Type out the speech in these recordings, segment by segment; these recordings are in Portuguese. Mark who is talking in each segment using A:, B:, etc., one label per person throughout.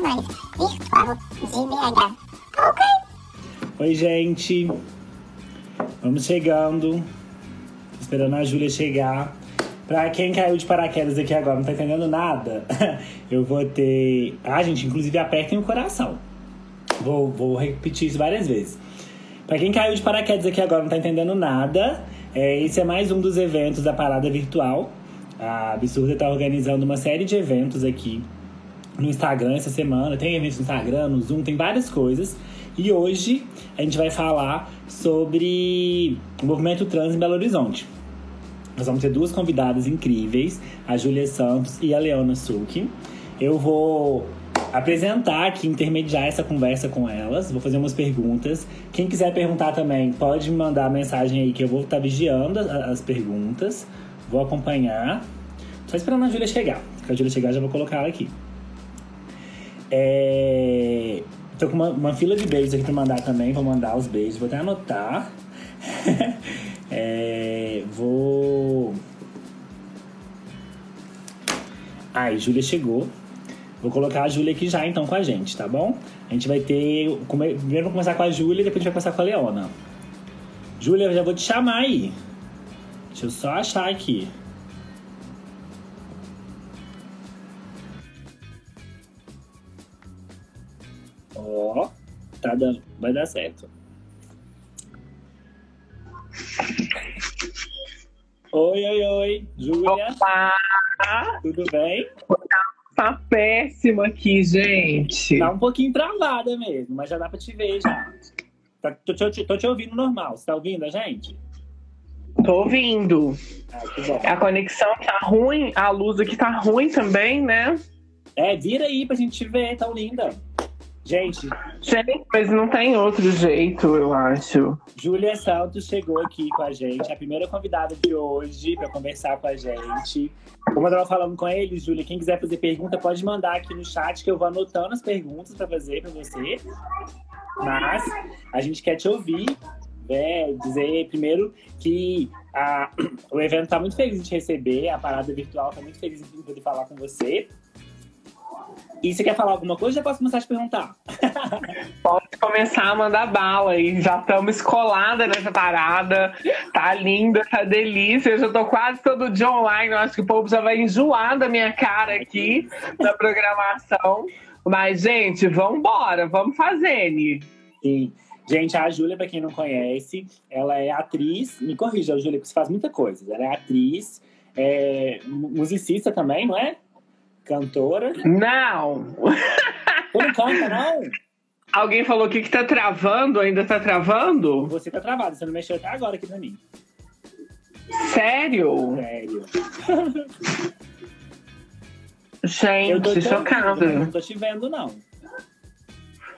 A: mais de BH. Ok?
B: Oi, gente. Vamos chegando. Esperando a Júlia chegar. Pra quem caiu de paraquedas aqui agora, não tá entendendo nada, eu vou ter. Ah, gente, inclusive apertem o coração. Vou, vou repetir isso várias vezes. Pra quem caiu de paraquedas aqui agora, não tá entendendo nada, é, esse é mais um dos eventos da parada virtual. A Absurda tá organizando uma série de eventos aqui no Instagram essa semana. Tem eventos no Instagram, no Zoom, tem várias coisas. E hoje a gente vai falar sobre o movimento trans em Belo Horizonte. Nós vamos ter duas convidadas incríveis, a Júlia Santos e a Leona Suki. Eu vou apresentar aqui, intermediar essa conversa com elas. Vou fazer umas perguntas. Quem quiser perguntar também, pode me mandar mensagem aí que eu vou estar vigiando as perguntas. Vou acompanhar. Só esperando a Júlia chegar. Se a Júlia chegar, já vou colocar ela aqui. É... Tô com uma, uma fila de beijos aqui pra mandar também. Vou mandar os beijos. Vou até anotar. é... Vou. Ai, Júlia chegou. Vou colocar a Júlia aqui já então com a gente, tá bom? A gente vai ter. Primeiro vamos começar com a Júlia e depois a gente vai começar com a Leona. Júlia, eu já vou te chamar aí. Deixa eu só achar aqui. Ó, tá dando, vai dar certo. Oi, oi, oi, Júlia.
C: Opa!
B: Tudo bem?
C: Tá péssimo aqui, gente.
B: Tá um pouquinho travada mesmo, mas já dá pra te ver já. Tá, tô, te, tô te ouvindo normal. Você tá ouvindo a gente?
C: Tô ouvindo.
B: Ah.
C: A conexão tá ruim, a luz aqui tá ruim também, né?
B: É, vira aí pra gente te ver, tão linda. Gente,
C: Gente, mas não tem outro jeito, eu acho.
B: Júlia Santos chegou aqui com a gente, a primeira convidada de hoje para conversar com a gente. Como eu tava falando com eles, Júlia, quem quiser fazer pergunta pode mandar aqui no chat que eu vou anotando as perguntas para fazer para você. Mas a gente quer te ouvir, né? dizer primeiro que a- o evento tá muito feliz em te receber, a parada virtual tá muito feliz em poder falar com você. E você quer falar alguma coisa? Já posso começar a te perguntar.
C: Pode começar a mandar bala aí. Já estamos escolada nessa parada. Tá linda, tá delícia. Eu já tô quase todo dia online. Eu acho que o povo já vai enjoar da minha cara aqui na programação. Mas, gente, vambora, vamos fazendo.
B: Sim. Gente, a Júlia, pra quem não conhece, ela é atriz. Me corrija, Júlia, porque você faz muita coisa. Ela é atriz, é mu- musicista também, não é? Cantora.
C: Não!
B: Você não canta, não?
C: Alguém falou aqui que tá travando, ainda tá travando?
B: Você tá travado, você não mexeu até agora aqui pra mim.
C: Sério?
B: Sério. Eu tô
C: Gente,
B: te ouvindo,
C: chocada.
B: não tô te vendo, não.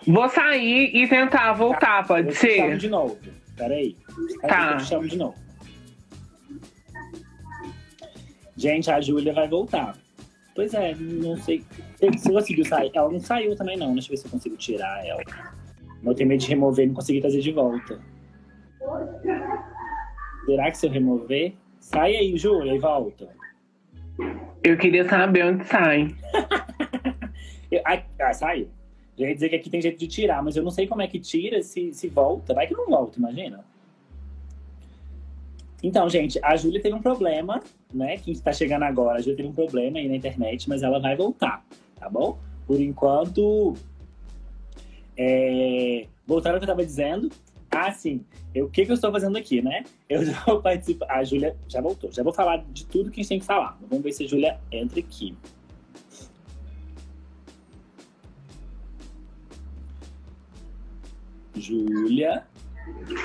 C: Vou sair e tentar voltar, pode
B: eu te chamo
C: ser?
B: de novo. Peraí.
C: Tá.
B: Eu te chamo de novo. Gente, a Júlia vai voltar. Pois é, não sei. Você você conseguiu sair? Ela não saiu também, não. Deixa eu ver se eu consigo tirar ela. Eu tenho medo de remover e não conseguir trazer de volta. Será que se eu remover? Sai aí, Júlia, e volta.
C: Eu queria saber onde sai.
B: Ah, saiu. Já ia dizer que aqui tem jeito de tirar, mas eu não sei como é que tira, se, se volta. Vai que não volta, imagina. Então, gente, a Júlia teve um problema, né? Que está chegando agora. A Júlia teve um problema aí na internet, mas ela vai voltar, tá bom? Por enquanto. É... Voltando ao que eu estava dizendo. Ah, sim. Eu- O que, que eu estou fazendo aqui, né? Eu já vou participar. A Júlia já voltou. Já vou falar de tudo que a gente tem que falar. Vamos ver se a Júlia entra aqui. Júlia.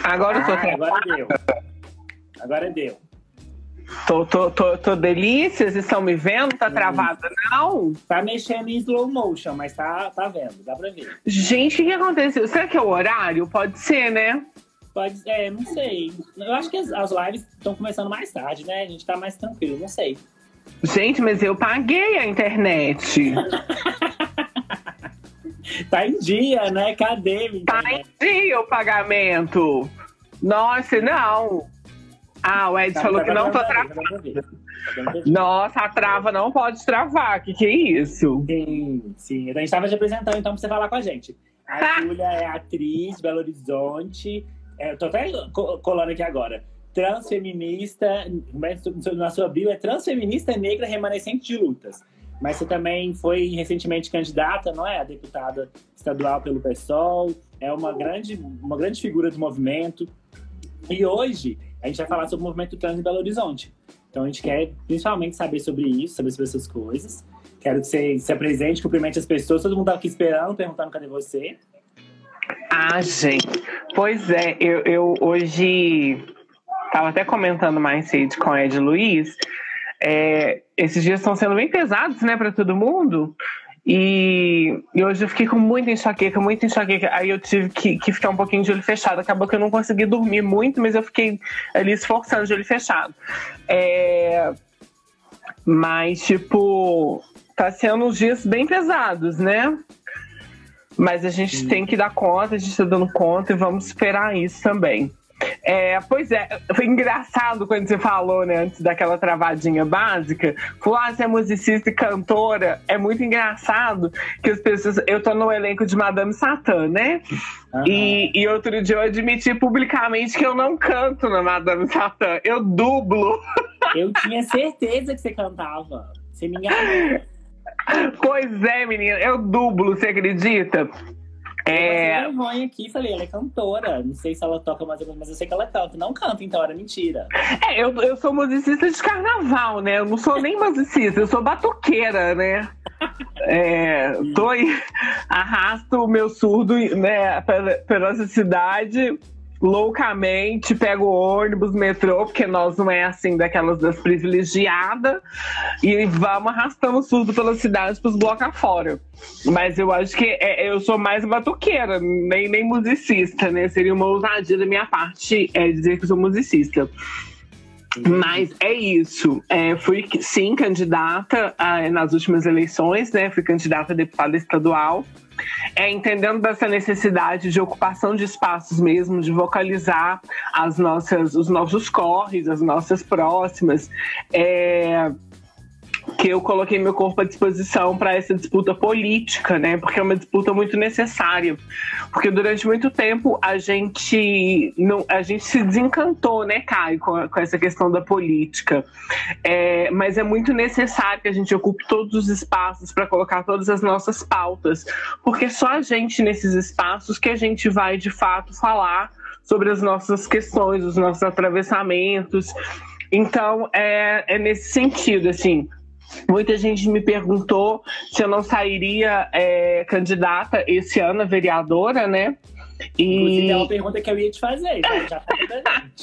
C: Agora eu tô,
B: Ah, agora deu. Agora deu.
C: tô, tô, tô, tô delícia, vocês estão me vendo? Tá travada, não?
B: Tá mexendo em slow motion, mas tá, tá vendo, dá pra ver.
C: Gente, o que aconteceu? Será que é o horário? Pode ser, né?
B: Pode, é, não sei. Eu acho que as, as lives estão começando mais tarde, né? A gente tá mais tranquilo, não sei.
C: Gente, mas eu paguei a internet.
B: Tá em dia, né? Cadê, menina?
C: Tá em dia o pagamento. Nossa, não. Ah, o Ed
B: Tá-
C: falou
B: tá
C: que não tô travada.
B: tá.
C: Nossa, a trava não pode travar. Que que é isso?
B: Sim, sim. A gente estava te apresentando, então, pra você falar com a gente. A Júlia é atriz, Belo Horizonte. É, tô até colando aqui agora. Transfeminista, na sua bio é transfeminista negra remanescente de lutas. Mas você também foi recentemente candidata, não é? A deputada estadual pelo PSOL. É uma grande, uma grande figura do movimento. E hoje a gente vai falar sobre o movimento trans em Belo Horizonte. Então a gente quer principalmente saber sobre isso, saber sobre essas coisas. Quero que você se apresente, cumprimente as pessoas. Todo mundo tá aqui esperando, perguntando cadê você.
C: Ah, gente. Pois é, eu, eu hoje estava até comentando mais cedo com a Ed Luiz. É, esses dias estão sendo bem pesados, né, para todo mundo. E, e, hoje eu fiquei com muita enxaqueca, muita enxaqueca. Aí eu tive que, que, ficar um pouquinho de olho fechado. Acabou que eu não consegui dormir muito, mas eu fiquei ali esforçando de olho fechado. É... Mas, tipo, tá sendo uns dias bem pesados, né? Mas a gente Sim. tem que dar conta, a gente tá dando conta e vamos esperar isso também. É, pois é, foi engraçado quando você falou, né, antes daquela travadinha básica. Falar ah, você é musicista e cantora. É muito engraçado que as pessoas. Eu tô no elenco de Madame Satã, né? Uhum. E, e outro dia eu admiti publicamente que eu não canto na Madame Satã. Eu dublo.
B: Eu tinha certeza que você cantava. Você me enganou.
C: Pois é, menina, eu dublo, você acredita?
B: É... Eu vergonha aqui, falei, ela é cantora. Não sei se ela toca mais menos, mas eu sei que ela canta. Não canta, então era mentira.
C: É, eu, eu sou musicista de carnaval, né? Eu não sou nem musicista, eu sou batuqueira, né? É, tô arrasto o meu surdo né, pela, pela nossa cidade loucamente, pego ônibus, metrô, porque nós não é assim daquelas das privilegiadas, e vamos arrastando tudo pela cidade pros blocos afora. Mas eu acho que é, eu sou mais batuqueira, nem, nem musicista, né? Seria uma ousadia da minha parte é, dizer que sou musicista. Mas é isso. É, fui sim candidata ah, nas últimas eleições, né? Fui candidata a deputada estadual é, entendendo dessa necessidade de ocupação de espaços mesmo, de vocalizar as nossas, os nossos corres, as nossas próximas. É, que eu coloquei meu corpo à disposição para essa disputa política, né? Porque é uma disputa muito necessária. Porque durante muito tempo a gente não, a gente se desencantou, né, Caio, com, com essa questão da política. É, mas é muito necessário que a gente ocupe todos os espaços para colocar todas as nossas pautas, porque só a gente nesses espaços que a gente vai de fato falar sobre as nossas questões, os nossos atravessamentos. Então, é, é nesse sentido, assim, Muita gente me perguntou se eu não sairia é, candidata esse ano a vereadora, né?
B: E... Inclusive, é uma pergunta que eu ia te fazer, já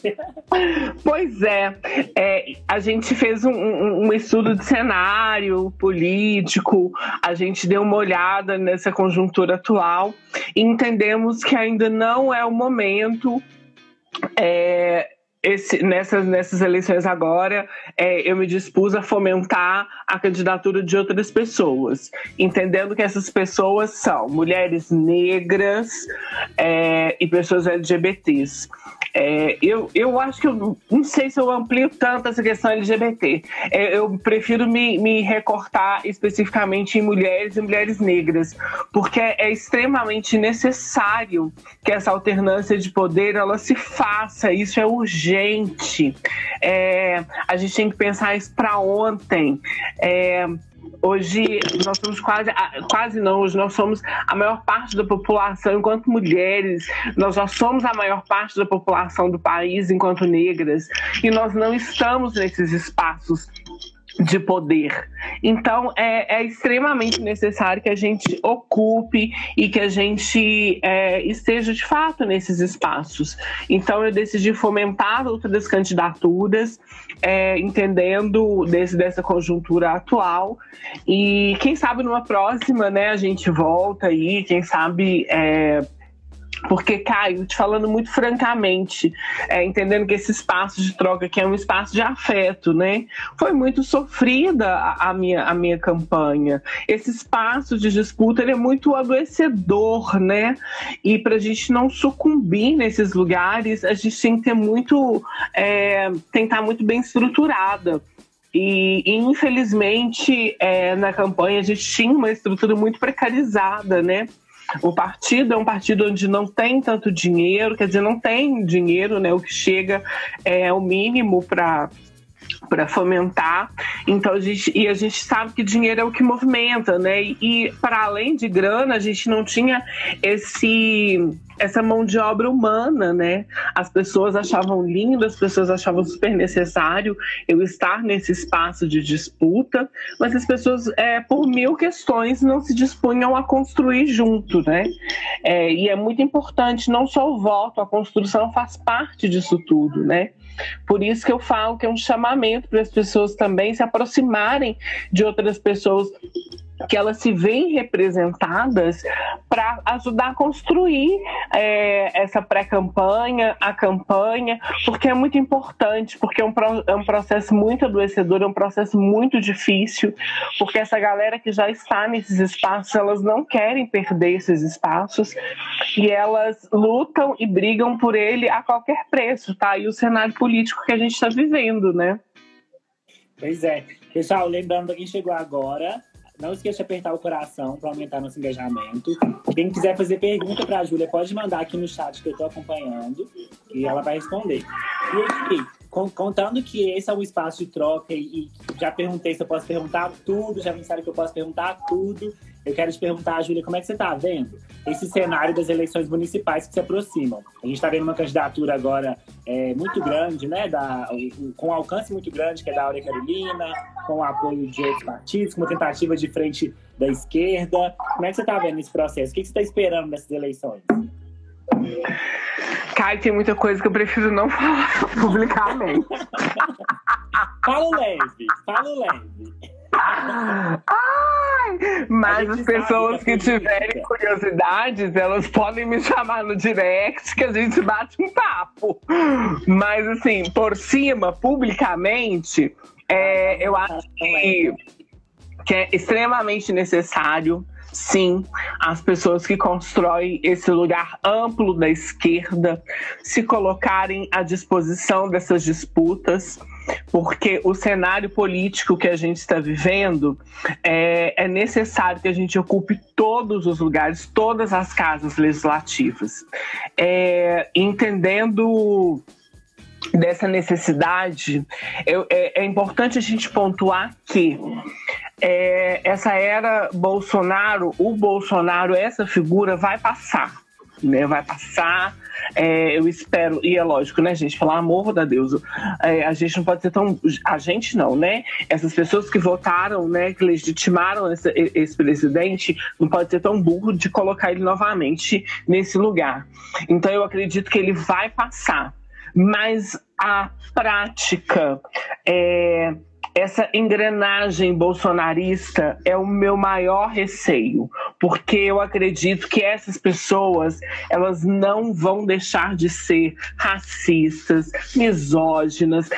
B: gente.
C: pois é, é, a gente fez um, um, um, estudo de cenário político, a gente deu uma olhada nessa conjuntura atual e entendemos que ainda não é o momento é, esse, nessas, nessas eleições agora, é, eu me dispus a fomentar a candidatura de outras pessoas, entendendo que essas pessoas são mulheres negras é, e pessoas LGBTs. É, eu, eu acho que eu não sei se eu amplio tanto essa questão LGBT. É, eu prefiro me, me recortar especificamente em mulheres e mulheres negras, porque é, extremamente necessário que essa alternância de poder ela se faça. Isso é urgente. É, a gente tem que pensar isso para ontem. É, Hoje nós somos quase, quase não, hoje nós somos a maior parte da população enquanto mulheres, nós já somos a maior parte da população do país enquanto negras, e nós não estamos nesses espaços de poder. Então, é, é, extremamente necessário que a gente ocupe e que a gente é, esteja de fato nesses espaços. Então, eu decidi fomentar outras candidaturas, é, entendendo desse, dessa conjuntura atual. E quem sabe numa próxima, né, a gente volta aí, quem sabe é, porque, Caio, te falando muito francamente, é, entendendo que esse espaço de troca aqui é um espaço de afeto, né? Foi muito sofrida a, a minha, a minha campanha. Esse espaço de disputa é muito adoecedor, né? E para a gente não sucumbir nesses lugares, a gente tem que ter muito. É, estar muito bem estruturada. E, infelizmente, é, na campanha a gente tinha uma estrutura muito precarizada, né? O partido é um partido onde não tem tanto dinheiro, quer dizer, não tem dinheiro, né? O que chega é o mínimo para para fomentar. Então a gente e a gente sabe que dinheiro é o que movimenta, né? E, e para além de grana, a gente não tinha esse essa mão de obra humana, né? As pessoas achavam lindo, as pessoas achavam super necessário eu estar nesse espaço de disputa, mas as pessoas, é, por mil questões, não se dispunham a construir junto, né? É, e é muito importante não só o voto, a construção faz parte disso tudo, né? Por isso que eu falo que é um chamamento para as pessoas também se aproximarem de outras pessoas que elas se veem representadas para ajudar a construir é, essa pré-campanha, a campanha, porque é muito importante, porque é um, é um processo muito adoecedor, é um processo muito difícil, porque essa galera que já está nesses espaços, elas não querem perder esses espaços e elas lutam e brigam por ele a qualquer preço, tá? E o cenário político que a gente está vivendo, né?
B: Pois é. Pessoal, lembrando quem chegou agora, não esqueça de apertar o coração para aumentar nosso engajamento. Quem quiser fazer pergunta para a Júlia, pode mandar aqui no chat que eu estou acompanhando e ela vai responder. E aqui, contando que esse é um espaço de troca e, já perguntei se eu posso perguntar tudo, já pensaram que eu posso perguntar tudo. Eu quero te perguntar, Júlia, como é que você está vendo esse cenário das eleições municipais que se aproximam? A gente está vendo uma candidatura agora é, muito grande, né? Da, com um alcance muito grande, que é da Áurea Carolina, com o apoio de outros partidos, com uma tentativa de frente da esquerda. Como é que você está vendo esse processo? O que você está esperando dessas eleições?
C: Caio, tem muita coisa que eu prefiro não falar publicamente.
B: fala leve, fala leve.
C: Ai, mas as pessoas que tiverem curiosidades, elas podem me chamar no direct que a gente bate um papo. Mas assim, por cima, publicamente, é, eu acho que, que é extremamente necessário sim, as pessoas que constroem esse lugar amplo da esquerda se colocarem à disposição dessas disputas porque o cenário político que a gente está vivendo é, é, necessário que a gente ocupe todos os lugares, todas as casas legislativas, é, entendendo dessa necessidade, eu, é, é, importante a gente pontuar que é, essa era Bolsonaro, o Bolsonaro, essa figura vai passar né, vai passar. É, eu espero, e é lógico, né, gente? Pelo amor da Deus, é, a gente não pode ser tão. A gente não, né? Essas pessoas que votaram, né, que legitimaram esse, esse presidente, não pode ser tão burro de colocar ele novamente nesse lugar. Então eu acredito que ele vai passar. Mas a prática. É, essa engrenagem bolsonarista é o meu maior receio, porque eu acredito que essas pessoas elas não vão deixar de ser racistas, misóginas,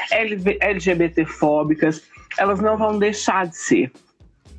C: LGBTfóbicas, elas não vão deixar de ser.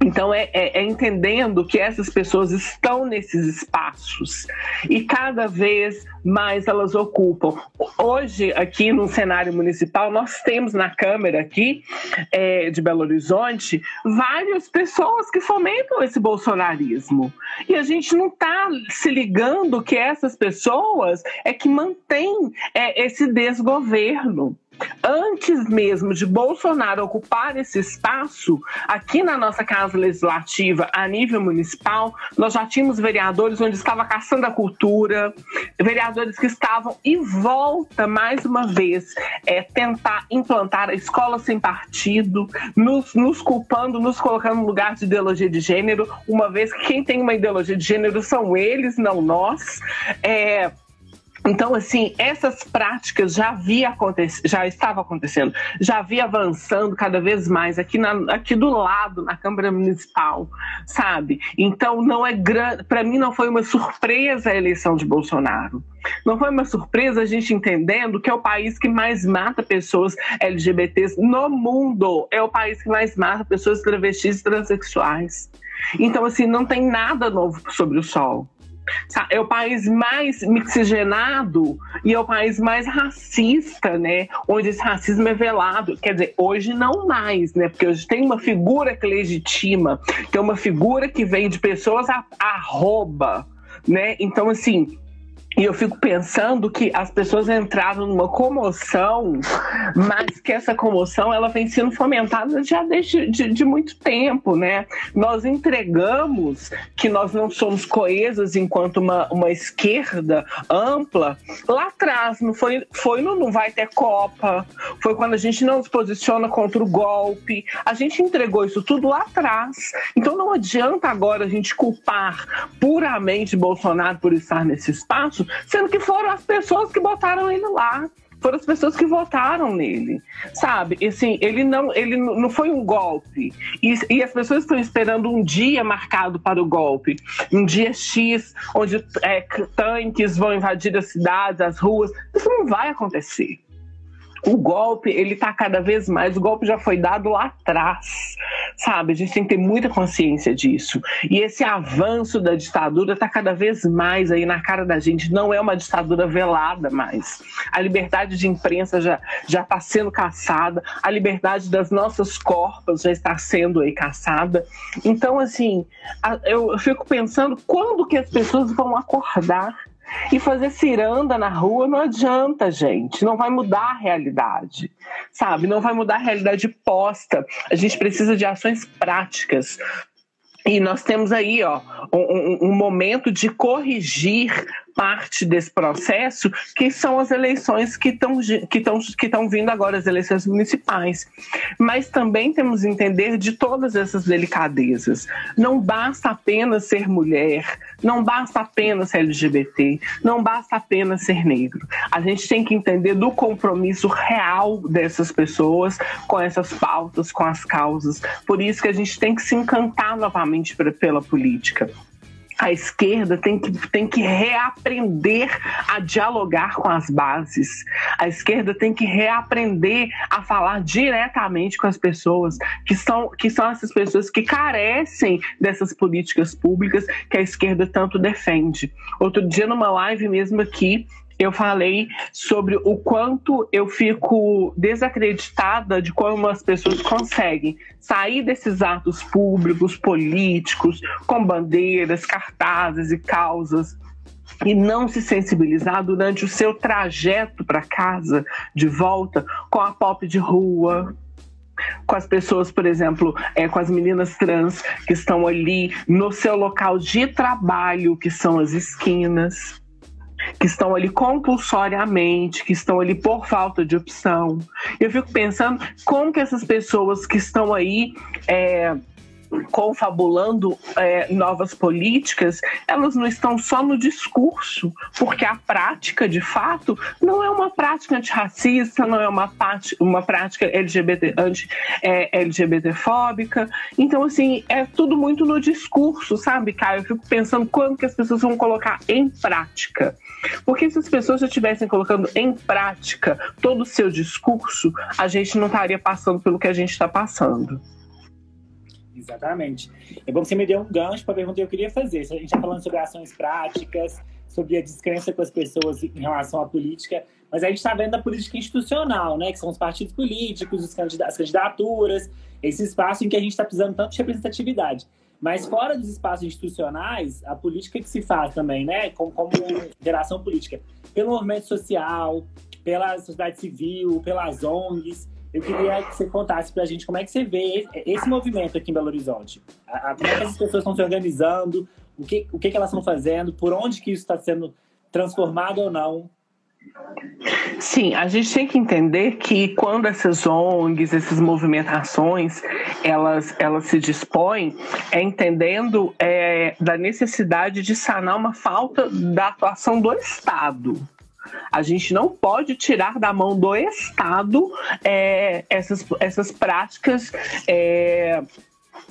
C: Então, é, é, é, entendendo que essas pessoas estão nesses espaços e cada vez mais elas ocupam. Hoje, aqui no cenário municipal, nós temos na Câmara aqui é, de Belo Horizonte várias pessoas que fomentam esse bolsonarismo. E a gente não está se ligando que essas pessoas é que mantêm é, esse desgoverno antes mesmo de Bolsonaro ocupar esse espaço, aqui na nossa Casa Legislativa, a nível municipal, nós já tínhamos vereadores onde estava caçando a cultura, vereadores que estavam e volta mais uma vez é, tentar implantar a escola sem partido, nos, nos culpando, nos colocando no lugar de ideologia de gênero, uma vez que quem tem uma ideologia de gênero são eles, não nós. É, então, assim, essas práticas já havia já estava acontecendo, já havia avançando cada vez mais aqui, na, aqui do lado, na Câmara Municipal, sabe? Então, não é grande. Para mim, não foi uma surpresa a eleição de Bolsonaro. Não foi uma surpresa a gente entendendo que é o país que mais mata pessoas LGBTs no mundo. É o país que mais mata pessoas travestis e transexuais. Então, assim, não tem nada novo sobre o sol É o país mais mixigenado e é o país mais racista, né? Onde esse racismo é velado. Quer dizer, hoje não mais, né? Porque hoje tem uma figura que legitima, tem uma figura que vem de pessoas a, arroba, né? Então, assim, e eu fico pensando que as pessoas entraram numa comoção, mas que essa comoção ela vem sendo fomentada já desde de, de muito tempo, né? Nós entregamos que nós não somos coesas enquanto uma, uma esquerda ampla lá atrás, não foi, foi no Não Vai Ter Copa, foi quando a gente não se posiciona contra o golpe, a gente entregou isso tudo lá atrás. Então não adianta agora a gente culpar puramente Bolsonaro por estar nesse espaço, sendo que foram as pessoas que botaram ele lá foram as pessoas que votaram nele, sabe? E, assim, ele não, ele não foi um golpe. E, e, as pessoas estão esperando um dia marcado para o golpe, um dia X, onde é, tanques vão invadir as cidades, as ruas. Isso não vai acontecer o golpe, ele tá cada vez mais, o golpe já foi dado lá atrás, sabe? A gente tem que ter muita consciência disso. E esse avanço da ditadura tá cada vez mais aí na cara da gente, não é uma ditadura velada mais. A liberdade de imprensa já já tá sendo caçada, a liberdade das nossas corpas já está sendo aí caçada. Então, assim, eu fico pensando quando que as pessoas vão acordar e fazer ciranda na rua não adianta, gente. Não vai mudar a realidade, sabe? Não vai mudar a realidade posta. A gente precisa de ações práticas. E nós temos aí ó, um, um, momento de corrigir parte desse processo, que são as eleições que estão que que vindo agora, as eleições municipais. Mas também temos que entender de todas essas delicadezas. Não basta apenas ser mulher, não basta apenas ser LGBT, não basta apenas ser negro. A gente tem que entender do compromisso real dessas pessoas com essas pautas, com as causas. Por isso que a gente tem que se encantar novamente pela política a esquerda tem que, tem que reaprender a dialogar com as bases. A esquerda tem que reaprender a falar diretamente com as pessoas, que são, que são essas pessoas que carecem dessas políticas públicas que a esquerda tanto defende. Outro dia, numa live mesmo aqui, eu falei sobre o quanto eu fico desacreditada de como as pessoas conseguem sair desses atos públicos, políticos, com bandeiras, cartazes e causas e não se sensibilizar durante o seu trajeto para casa, de volta, com a pop de rua, com as pessoas, por exemplo, é, com as meninas trans que estão ali no seu local de trabalho, que são as esquinas que estão ali compulsoriamente, que estão ali por falta de opção. Eu fico pensando como que essas pessoas que estão aí é, confabulando é, novas políticas, elas não estão só no discurso, porque a prática, de fato, não é uma prática antirracista, não é uma, uma prática LGBT, anti-LGBTfóbica. É, então, assim, é tudo muito no discurso, sabe, Caio? Eu fico pensando quando que as pessoas vão colocar em prática. Porque se as pessoas estivessem colocando em prática todo o seu discurso, a gente não estaria passando pelo que a gente está passando.
B: Exatamente. É bom que você me deu um gancho para a pergunta que eu queria fazer. A gente está falando sobre ações práticas, sobre a descrença com as pessoas em relação à política, mas a gente está vendo a política institucional, né? Que são os partidos políticos, as candidaturas, esse espaço em que a gente está precisando tanto de representatividade. Mas fora dos espaços institucionais, a política que se faz também, né? Como, como geração política, pelo movimento social, pela sociedade civil, pelas ONGs. Eu queria que você contasse para a gente como é que você vê esse movimento aqui em Belo Horizonte. A, a, como é que as pessoas estão se organizando, o que, o que, que elas estão fazendo, por onde que isso está sendo transformado ou não.
C: Sim, a gente tem que entender que quando essas ONGs, essas movimentações, elas, elas se dispõem, é entendendo é, da necessidade de sanar uma falta da atuação do Estado. A gente não pode tirar da mão do Estado é, essas, essas práticas é,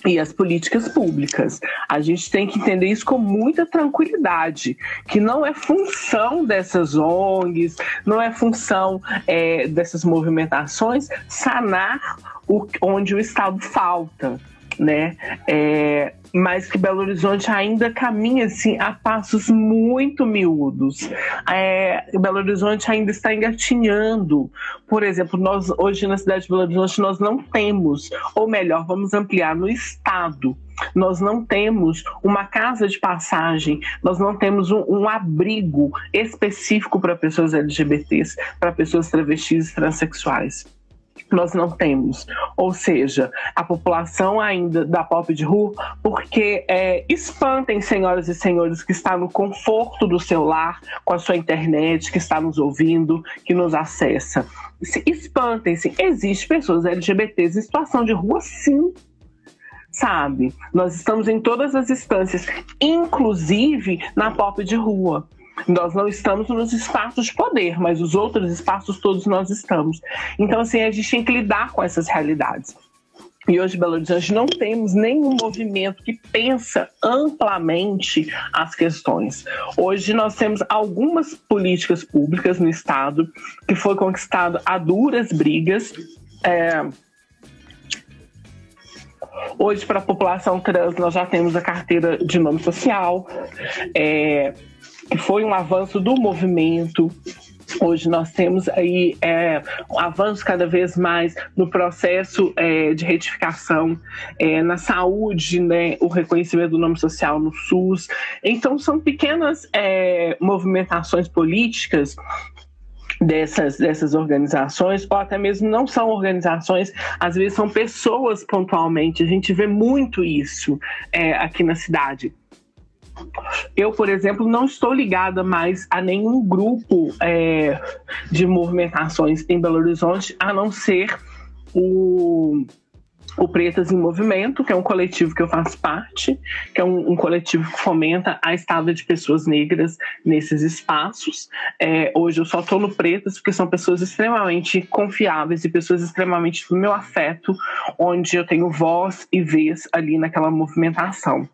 C: e as políticas públicas. A gente tem que entender isso com muita tranquilidade, que não é função dessas ONGs, não é função é, dessas movimentações sanar o, onde o Estado falta né? É, mas que Belo Horizonte ainda caminha assim a passos muito miúdos. É, Belo Horizonte ainda está engatinhando. Por exemplo, nós hoje na cidade de Belo Horizonte nós não temos, ou melhor, vamos ampliar no estado. Nós não temos uma casa de passagem, nós não temos um, um abrigo específico para pessoas LGBTs, para pessoas travestis e transexuais nós não temos. Ou seja, a população ainda da pop de rua, porque é, espantem, senhoras e senhores, que está no conforto do seu lar, com a sua internet, que está nos ouvindo, que nos acessa. Espantem-se. Existem pessoas LGBTs em situação de rua, sim sabe? Nós estamos em todas as instâncias, inclusive na pop de rua. Nós não estamos nos espaços de poder, mas os outros espaços todos nós estamos. Então, assim, a gente tem que lidar com essas realidades. E hoje, Belo Horizonte, não temos nenhum movimento que pensa amplamente as questões. Hoje nós temos algumas políticas públicas no Estado que foi conquistado a duras brigas. É... Hoje, para a população trans, nós já temos a carteira de nome social. É foi um avanço do movimento. Hoje nós temos aí é, um avanço cada vez mais no processo é, de retificação é, na saúde, né, o reconhecimento do nome social no SUS. Então são pequenas é, movimentações políticas dessas, dessas organizações, ou até mesmo não são organizações, às vezes são pessoas pontualmente. A gente vê muito isso é, aqui na cidade. Eu, por exemplo, não estou ligada mais a nenhum grupo é, de movimentações em Belo Horizonte, a não ser o, o Pretas em Movimento, que é um coletivo que eu faço parte, que é um, um coletivo que fomenta a estada de pessoas negras nesses espaços. É, hoje eu só estou no Pretas porque são pessoas extremamente confiáveis e pessoas extremamente do meu afeto, onde eu tenho voz e vez ali naquela movimentação.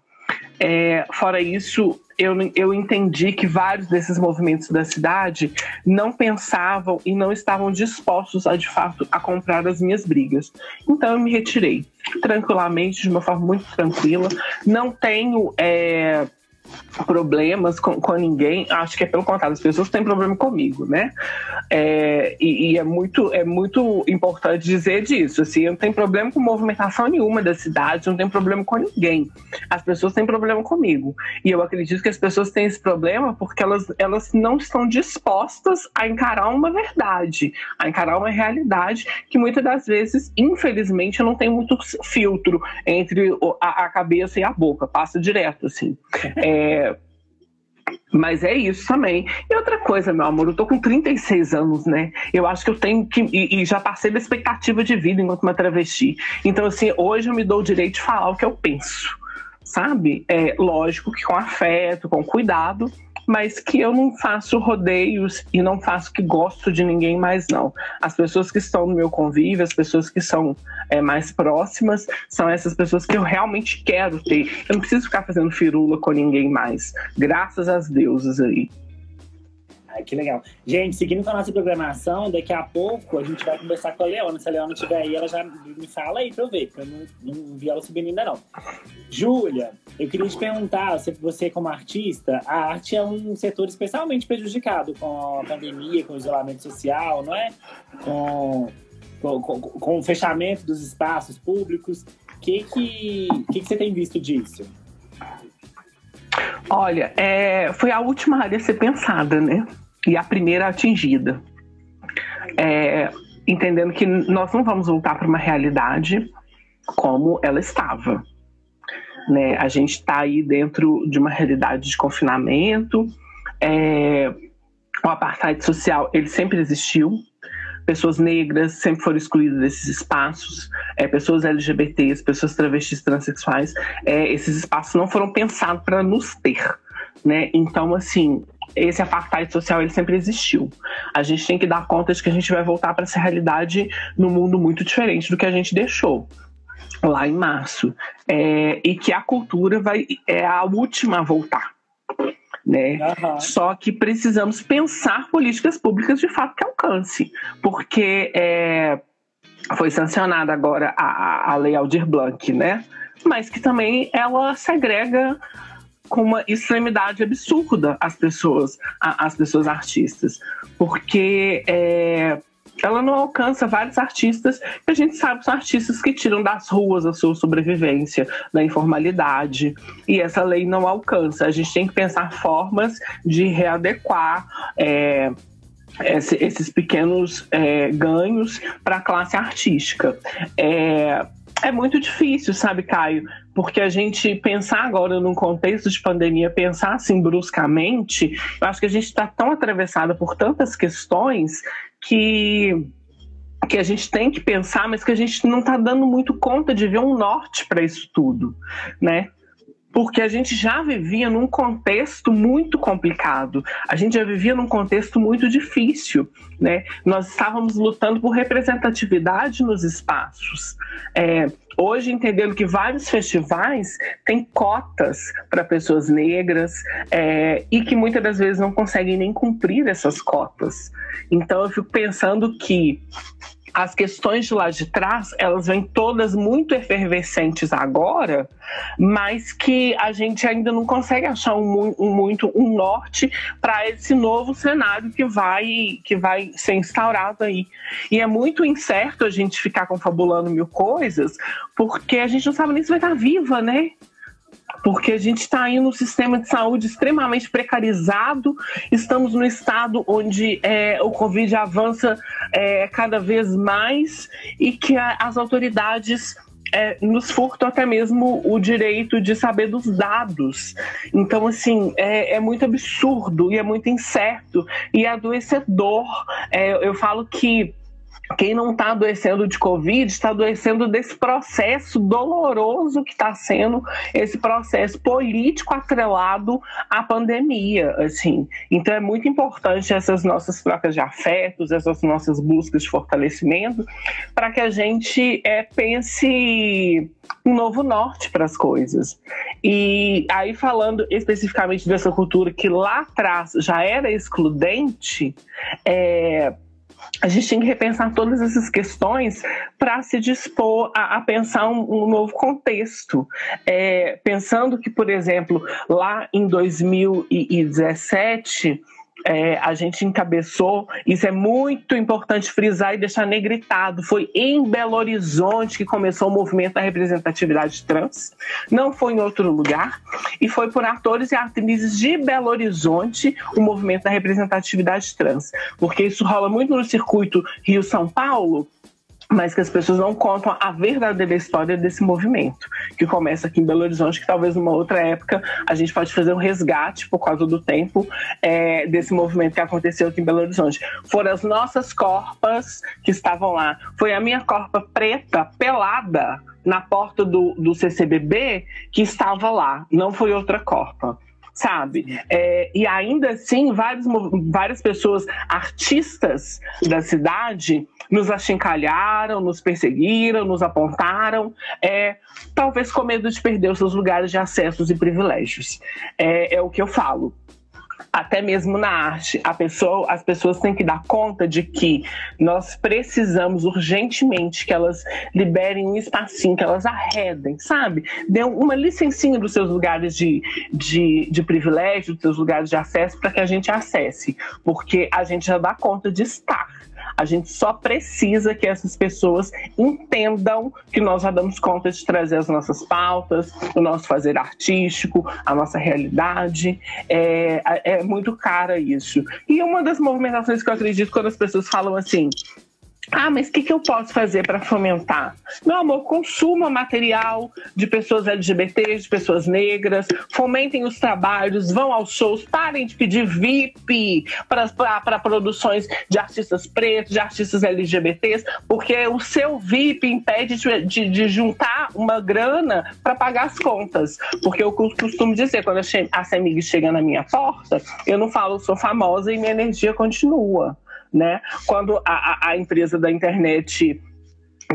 C: É, fora isso, eu, eu entendi que vários desses movimentos da cidade não pensavam e não estavam dispostos a de fato a comprar as minhas brigas. Então eu me retirei tranquilamente, de uma forma muito tranquila. Não tenho. É, problemas com, com ninguém, acho que é pelo contrário, as pessoas têm problema comigo, né? É, e, e, é, muito, é muito importante dizer disso. Assim, eu não tenho problema com movimentação nenhuma da cidade, não tenho problema com ninguém. As pessoas têm problema comigo. E eu acredito que as pessoas têm esse problema porque elas, elas não estão dispostas a encarar uma verdade, a encarar uma realidade que muitas das vezes, infelizmente, não tem muito filtro entre a, a cabeça e a boca, passa direto, assim. É, é, mas é isso também. E outra coisa, meu amor, eu tô com 36 anos, né? Eu acho que eu tenho que. E, e, já passei da expectativa de vida enquanto uma travesti. Então, assim, hoje eu me dou o direito de falar o que eu penso. Sabe? É lógico que com afeto, com cuidado, mas que eu não faço rodeios e não faço que gosto de ninguém mais, não. As pessoas que estão no meu convívio, as pessoas que são é, mais próximas, são essas pessoas que eu realmente quero ter. Eu não preciso ficar fazendo firula com ninguém mais. Graças às deusas aí.
B: Ai, que legal. Gente, seguindo com a nossa programação, daqui a pouco a gente vai conversar com a Leona. Se a Leona estiver aí, ela já me fala aí pra eu ver, porque eu não, não vi ela subindo ainda não. Júlia, eu queria te perguntar, você como artista, a arte é um setor especialmente prejudicado com a pandemia, com o isolamento social, não é? Com, com, com, com o fechamento dos espaços públicos. O que, que, que, que você tem visto disso?
C: Olha, é, foi a última área a ser pensada, né? E a primeira atingida. É, entendendo que nós não vamos voltar para uma realidade como ela estava. Né? A gente está aí dentro de uma realidade de confinamento. É, o apartheid social ele sempre existiu. Pessoas negras sempre foram excluídas desses espaços. É, pessoas LGBTs, pessoas travestis, transexuais. É, esses espaços não foram pensados para nos ter. Né? Então, assim, esse apartheid social ele sempre existiu. A gente tem que dar conta de que a gente vai voltar para essa realidade num mundo muito diferente do que a gente deixou lá em março. É, e que a cultura vai é a última a voltar. Né? Uhum. Só que precisamos pensar políticas públicas de fato que alcance, porque é, foi sancionada agora a, a Lei Aldir Blanc, né? mas que também ela segrega com uma extremidade absurda as pessoas, as pessoas artistas, porque é, ela não alcança vários artistas que a gente sabe são artistas que tiram das ruas a sua sobrevivência, da informalidade, e essa lei não alcança. A gente tem que pensar formas de readequar. É, esses pequenos é, ganhos para a classe artística. É, é muito difícil, sabe, Caio? Porque a gente pensar agora num contexto de pandemia, pensar assim bruscamente, eu acho que a gente está tão atravessada por tantas questões que que a gente tem que pensar, mas que a gente não está dando muito conta de ver um norte para isso tudo, né? Porque a gente já vivia num contexto muito complicado, a gente já vivia num contexto muito difícil, né? Nós estávamos lutando por representatividade nos espaços. É, hoje entendendo que vários festivais têm cotas para pessoas negras é, e que muitas das vezes não conseguem nem cumprir essas cotas. Então eu fico pensando que as questões de lá de trás, elas vêm todas muito efervescentes agora, mas que a gente ainda não consegue achar um, um muito um norte para esse novo cenário que vai que vai ser instaurado aí. E é muito incerto a gente ficar confabulando mil coisas, porque a gente não sabe nem se vai estar viva, né? Porque a gente está aí num sistema de saúde extremamente precarizado, estamos no estado onde é, o Covid avança é, cada vez mais e que a, as autoridades é, nos furtam até mesmo o direito de saber dos dados. Então, assim, é, é muito absurdo e é muito incerto e adoecedor. É, eu falo que quem não está adoecendo de Covid está adoecendo desse processo doloroso que está sendo esse processo político atrelado à pandemia, assim. Então é muito importante essas nossas trocas de afetos, essas nossas buscas de fortalecimento, para que a gente é, pense um novo norte para as coisas. E aí falando especificamente dessa cultura que lá atrás já era excludente, é, a gente tem que repensar todas essas questões para se dispor a, a pensar um, um, novo contexto. É, pensando que, por exemplo, lá em 2017 é, a gente encabeçou, isso é muito importante frisar e deixar negritado. Foi em Belo Horizonte que começou o movimento da representatividade trans, não foi em outro lugar, e foi por atores e atrizes de Belo Horizonte o movimento da representatividade trans, porque isso rola muito no circuito Rio-São Paulo, mas que as pessoas não contam a verdadeira história desse movimento, que começa aqui em Belo Horizonte, que talvez numa outra época a gente pode fazer um resgate por causa do tempo é, desse movimento que aconteceu aqui em Belo Horizonte. Foram as nossas corpas que estavam lá. Foi a minha corpa preta, pelada, na porta do, do CCBB, que estava lá. Não foi outra corpa sabe? É, e ainda assim, vários, várias pessoas, artistas da cidade, nos achincalharam, nos perseguiram, nos apontaram, é, talvez com medo de perder os seus lugares de acessos e privilégios. É, é o que eu falo até mesmo na arte, pessoa, as pessoas têm que dar conta de que nós precisamos urgentemente que elas liberem um espacinho, que elas arredem, sabe? Dê uma licencinha dos seus lugares de, de, de privilégio, dos seus lugares de acesso, para que a gente acesse, porque a gente já dá conta de estar. A gente só precisa que essas pessoas entendam que nós já damos conta de trazer as nossas pautas, o nosso fazer artístico, a nossa realidade. É, é muito cara isso. E uma das movimentações que eu acredito quando as pessoas falam assim, ah, mas o que, que eu posso fazer para fomentar? Meu amor, consuma material de pessoas LGBTs, de pessoas negras, fomentem os trabalhos, vão aos shows, parem de pedir VIP para produções de artistas pretos, de artistas LGBTs, porque o seu VIP impede de, de, juntar uma grana para pagar as contas. Porque eu costumo dizer, quando a CEMIG chega na minha porta, eu não falo sou famosa e minha energia continua né? Quando a, a empresa da internet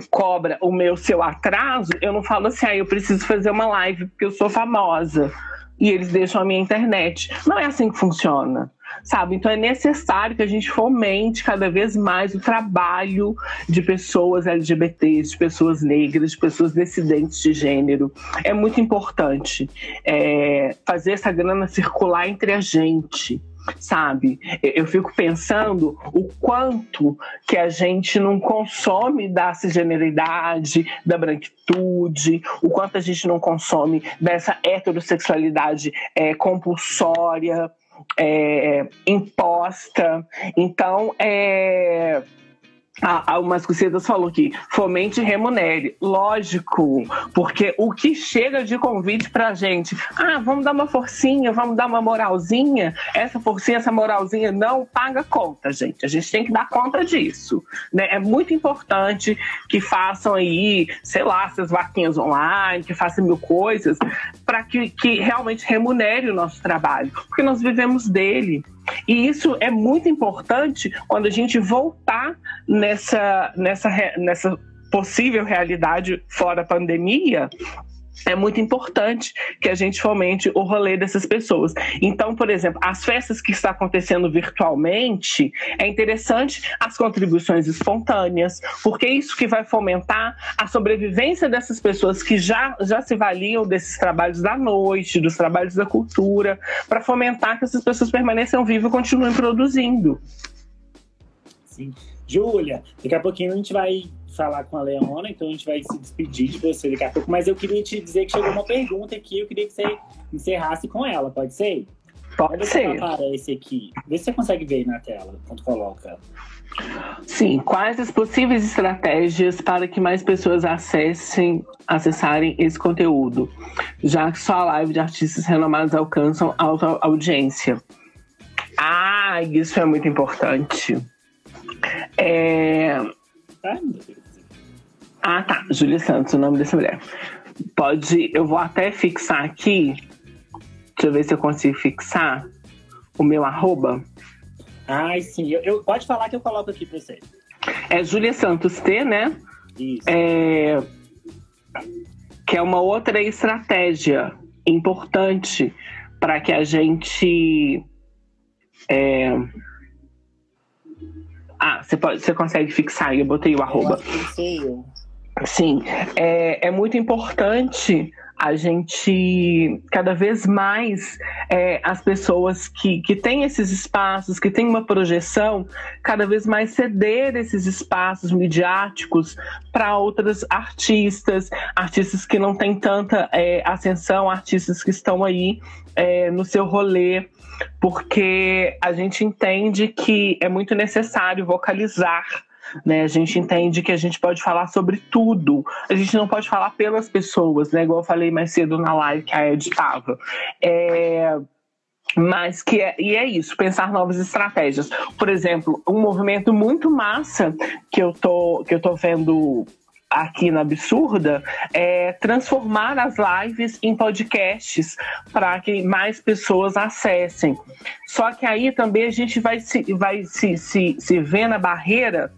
C: cobra o meu seu atraso, eu não falo assim, ah, eu preciso fazer uma live porque eu sou famosa e eles deixam a minha internet. Não é assim que funciona. sabe? Então é necessário que a gente fomente cada vez mais o trabalho de pessoas LGBTs, de pessoas negras, de pessoas dissidentes de gênero. É muito importante é, fazer essa grana circular entre a gente sabe? Eu fico pensando o quanto que a gente não consome da cisgeneridade, da branquitude, o quanto a gente não consome dessa heterossexualidade é, compulsória, é, imposta. Então, é, a, o Mascucedas falou que fomente e remunere. Lógico, porque o que chega de convite pra gente, ah, vamos dar uma forcinha, vamos dar uma moralzinha, essa forcinha, essa moralzinha não paga conta, gente. A gente tem que dar conta disso. Né? É muito importante que façam aí, sei lá, essas vaquinhas online, que façam mil coisas, para que, que realmente remunere o nosso trabalho, porque nós vivemos dele. E isso é muito importante quando a gente voltar nessa, nessa, nessa possível realidade fora pandemia, é muito importante que a gente fomente o rolê dessas pessoas. Então, por exemplo, as festas que estão acontecendo virtualmente, é interessante as contribuições espontâneas, porque é isso que vai fomentar a sobrevivência dessas pessoas que já, já se valiam desses trabalhos da noite, dos trabalhos da cultura, para fomentar que essas pessoas permaneçam vivas e continuem produzindo.
B: Sim. Júlia, daqui a pouquinho a gente vai falar com a Leona, então a gente vai se despedir de você daqui a pouco. Mas eu queria te dizer que chegou uma pergunta aqui, eu queria que você encerrasse com ela, pode ser?
C: Pode ser.
B: aparece aqui. Vê se você consegue ver na tela quando coloca.
C: Sim, quais as possíveis estratégias para que mais pessoas acessem, acessarem esse conteúdo, já que só a live de artistas renomados alcançam alta audiência? Ah, isso é muito importante. É, ah, tá. Júlia Santos, o nome dessa mulher. Pode. Eu vou até fixar aqui. Deixa eu ver se eu consigo fixar o meu arroba.
B: Ai, sim. Eu, eu pode falar que eu coloco aqui pra você.
C: É Júlia Santos T, né?
B: Isso.
C: É, que é uma outra estratégia importante para que a gente. É, ah, você, pode, você consegue fixar aí, eu botei o arroba.
B: Eu
C: Sim, é, é muito importante a gente cada vez mais é, as pessoas que, que têm esses espaços, que têm uma projeção, cada vez mais ceder esses espaços midiáticos para outras artistas, artistas que não têm tanta é, ascensão, artistas que estão aí é, no seu rolê porque a gente entende que é muito necessário vocalizar. Né, a gente entende que a gente pode falar sobre tudo. A gente não pode falar pelas pessoas, né? Igual eu falei mais cedo na live que a Ed estava. É, mas que é, e é isso, pensar novas estratégias. Por exemplo, um movimento muito massa que eu tô, que eu tô vendo aqui na Absurda é transformar as lives em podcasts para que mais pessoas acessem. Só que aí também a gente vai se, vai se, se, se ver na barreira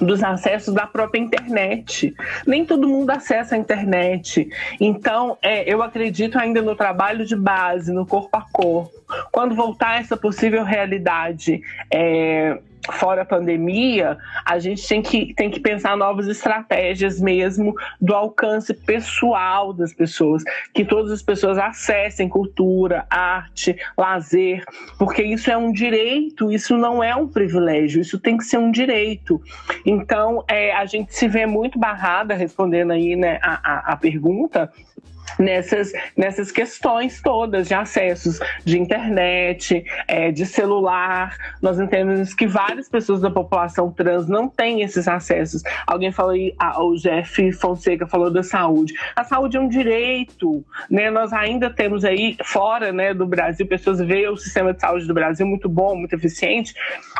C: dos acessos da própria internet. Nem todo mundo acessa a internet. Então, é, eu acredito ainda no trabalho de base, no corpo a corpo. Quando voltar essa possível realidade, é, fora a pandemia, a gente tem que, tem que pensar novas estratégias mesmo do alcance pessoal das pessoas, que todas as pessoas acessem cultura, arte, lazer, porque isso é um direito, isso não é um privilégio, isso tem que ser um direito. Então, é, a gente se vê muito barrada, respondendo aí né, a, a, a pergunta, nessas, nessas questões todas de acessos de internet, é, de celular. Nós entendemos que várias pessoas da população trans não têm esses acessos. Alguém falou aí, ah, o Jeff Fonseca falou da saúde. A saúde é um direito, né? Nós ainda temos aí fora, né, do Brasil, pessoas veem o sistema de saúde do Brasil muito bom, muito eficiente,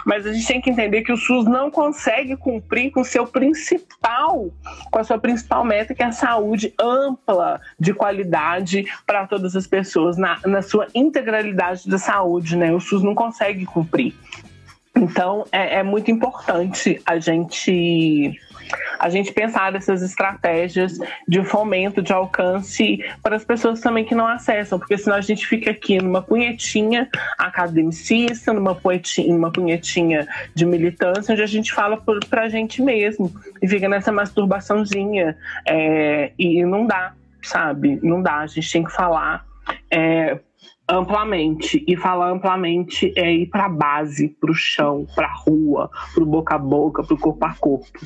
C: mas a gente tem que entender que o SUS não consegue cumprir com seu principal, com a sua principal meta, que é a saúde ampla de qualidade para todas as pessoas, na, na sua integralidade da saúde, né? O SUS não consegue cumprir. Então é, é muito importante a gente a gente pensar nessas estratégias de fomento, de alcance para as pessoas também que não acessam, porque senão a gente fica aqui numa punhetinha academicista, numa punhetinha, numa punhetinha de militância, onde a gente fala para a gente mesmo e fica nessa masturbaçãozinha é, e não dá, sabe? Não dá, a gente tem que falar. É, amplamente. E falar amplamente é ir para a base, para o chão, para a rua, para o boca a boca, para o corpo a corpo.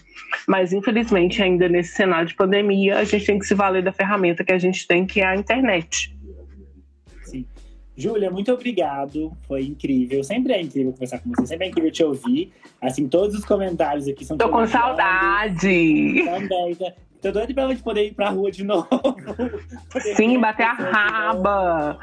C: Mas, infelizmente, ainda nesse cenário de pandemia, a gente tem que se valer da ferramenta que a gente tem, que é a internet.
B: Sim. Júlia, muito obrigado. Foi incrível. Sempre é incrível conversar com você. Sempre é incrível te ouvir. Assim, todos os comentários aqui são.
C: Tô com saudade.
B: Também. Tá? Tô doido pra gente poder ir pra rua de novo.
C: Sim, bater a raba.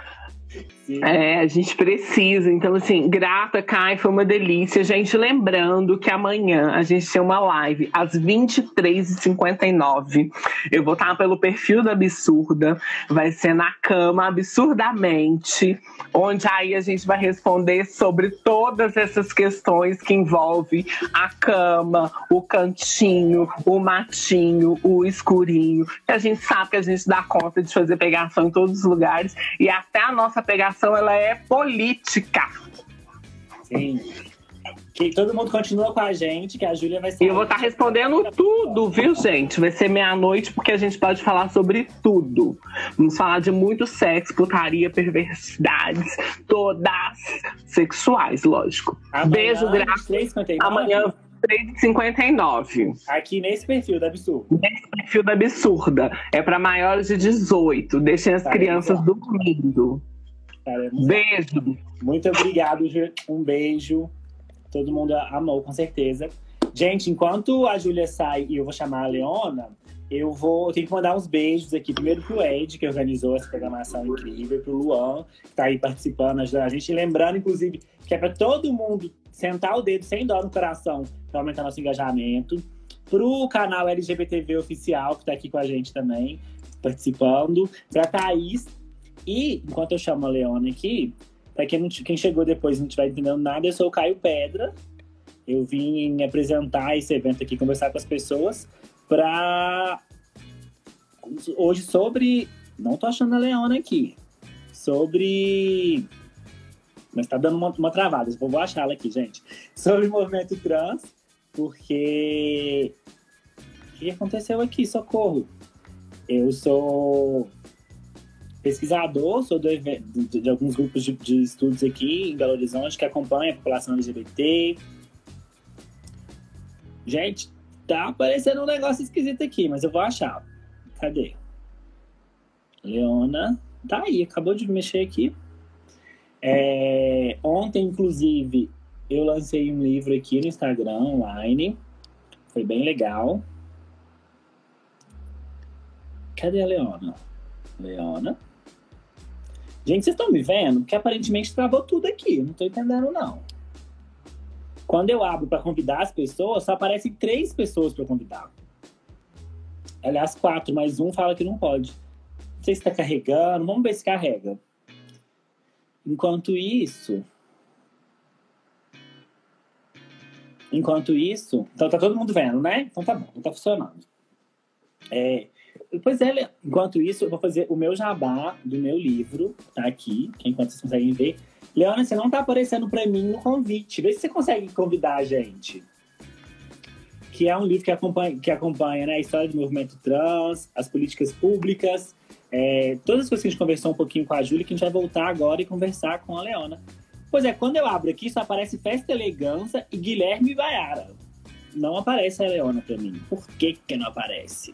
C: Sim. É, a gente precisa. Então, assim, grata, Kai, foi uma delícia. Gente, lembrando que amanhã a gente tem uma live às 23h59. Eu vou estar pelo perfil da Absurda. Vai ser na cama, absurdamente. Onde aí a gente vai responder sobre todas essas questões que envolvem a cama, o cantinho, o matinho, o escurinho. Que a gente sabe que a gente dá conta de fazer pegação em todos os lugares. E até a nossa pegação ela é política.
B: Sim. Que todo mundo continua com a gente, que a Júlia vai ser.
C: E eu vou estar tá respondendo tudo, viu, gente? Vai ser meia-noite, porque a gente pode falar sobre tudo. Vamos falar de muito sexo, putaria, perversidades, todas sexuais, lógico.
B: Amanhã,
C: Beijo, graças. Amanhã, 3,59.
B: Aqui nesse perfil da Absurda.
C: Nesse perfil da Absurda. É para maiores de 18. Deixem as tá crianças legal. dormindo. Cara, beijo.
B: Muito obrigado, um beijo. Todo mundo amou, com certeza. Gente, enquanto a Júlia sai e eu vou chamar a Leona, eu vou. Eu tenho que mandar uns beijos aqui. Primeiro pro Ed, que organizou essa programação incrível, pro Luan, que tá aí participando, ajudando a gente. Lembrando, inclusive, que é para todo mundo sentar o dedo sem dó no coração para aumentar nosso engajamento. Pro canal LGBTV Oficial, que tá aqui com a gente também, participando. Pra Thaís, e, enquanto eu chamo a Leona aqui, para quem, quem chegou depois e não estiver entendendo nada, eu sou o Caio Pedra. Eu vim apresentar esse evento aqui, conversar com as pessoas, para hoje sobre. Não tô achando a Leona aqui. Sobre. Mas tá dando uma, uma travada, vou, vou achá-la aqui, gente. Sobre o movimento trans, porque. O que aconteceu aqui? Socorro! Eu sou pesquisador, sou do, de, de, alguns grupos de, de, estudos aqui em Belo Horizonte que acompanha a população LGBT. Gente, tá aparecendo um negócio esquisito aqui, mas eu vou achar. Cadê? Leona, tá aí, acabou de mexer aqui. É, ontem, inclusive, eu lancei um livro aqui no Instagram online. Foi bem legal. Cadê a Leona? Leona? Gente, vocês estão me vendo? Porque aparentemente travou tudo aqui. Não estou entendendo, não. Quando eu abro para convidar as pessoas, só aparecem três pessoas para convidar. Aliás, quatro, mas um fala que não pode. Não sei se está carregando. Vamos ver se carrega. Enquanto isso. Enquanto isso. Então tá todo mundo vendo, né? Então tá bom, não tá funcionando. É, Pois é, enquanto isso, eu vou fazer o meu jabá do meu livro, tá aqui, que enquanto vocês conseguem ver. Leona, você não tá aparecendo para mim no convite. Vê se você consegue convidar a gente. Que é um livro que acompanha, que acompanha né, a história do movimento trans, as políticas públicas, é, todas as coisas que a gente conversou um pouquinho com a Júlia, que a gente vai voltar agora e conversar com a Leona. Pois é, quando eu abro aqui, só aparece Festa Elegância e Guilherme Baiara. Não aparece a Leona para mim. Por que que não aparece?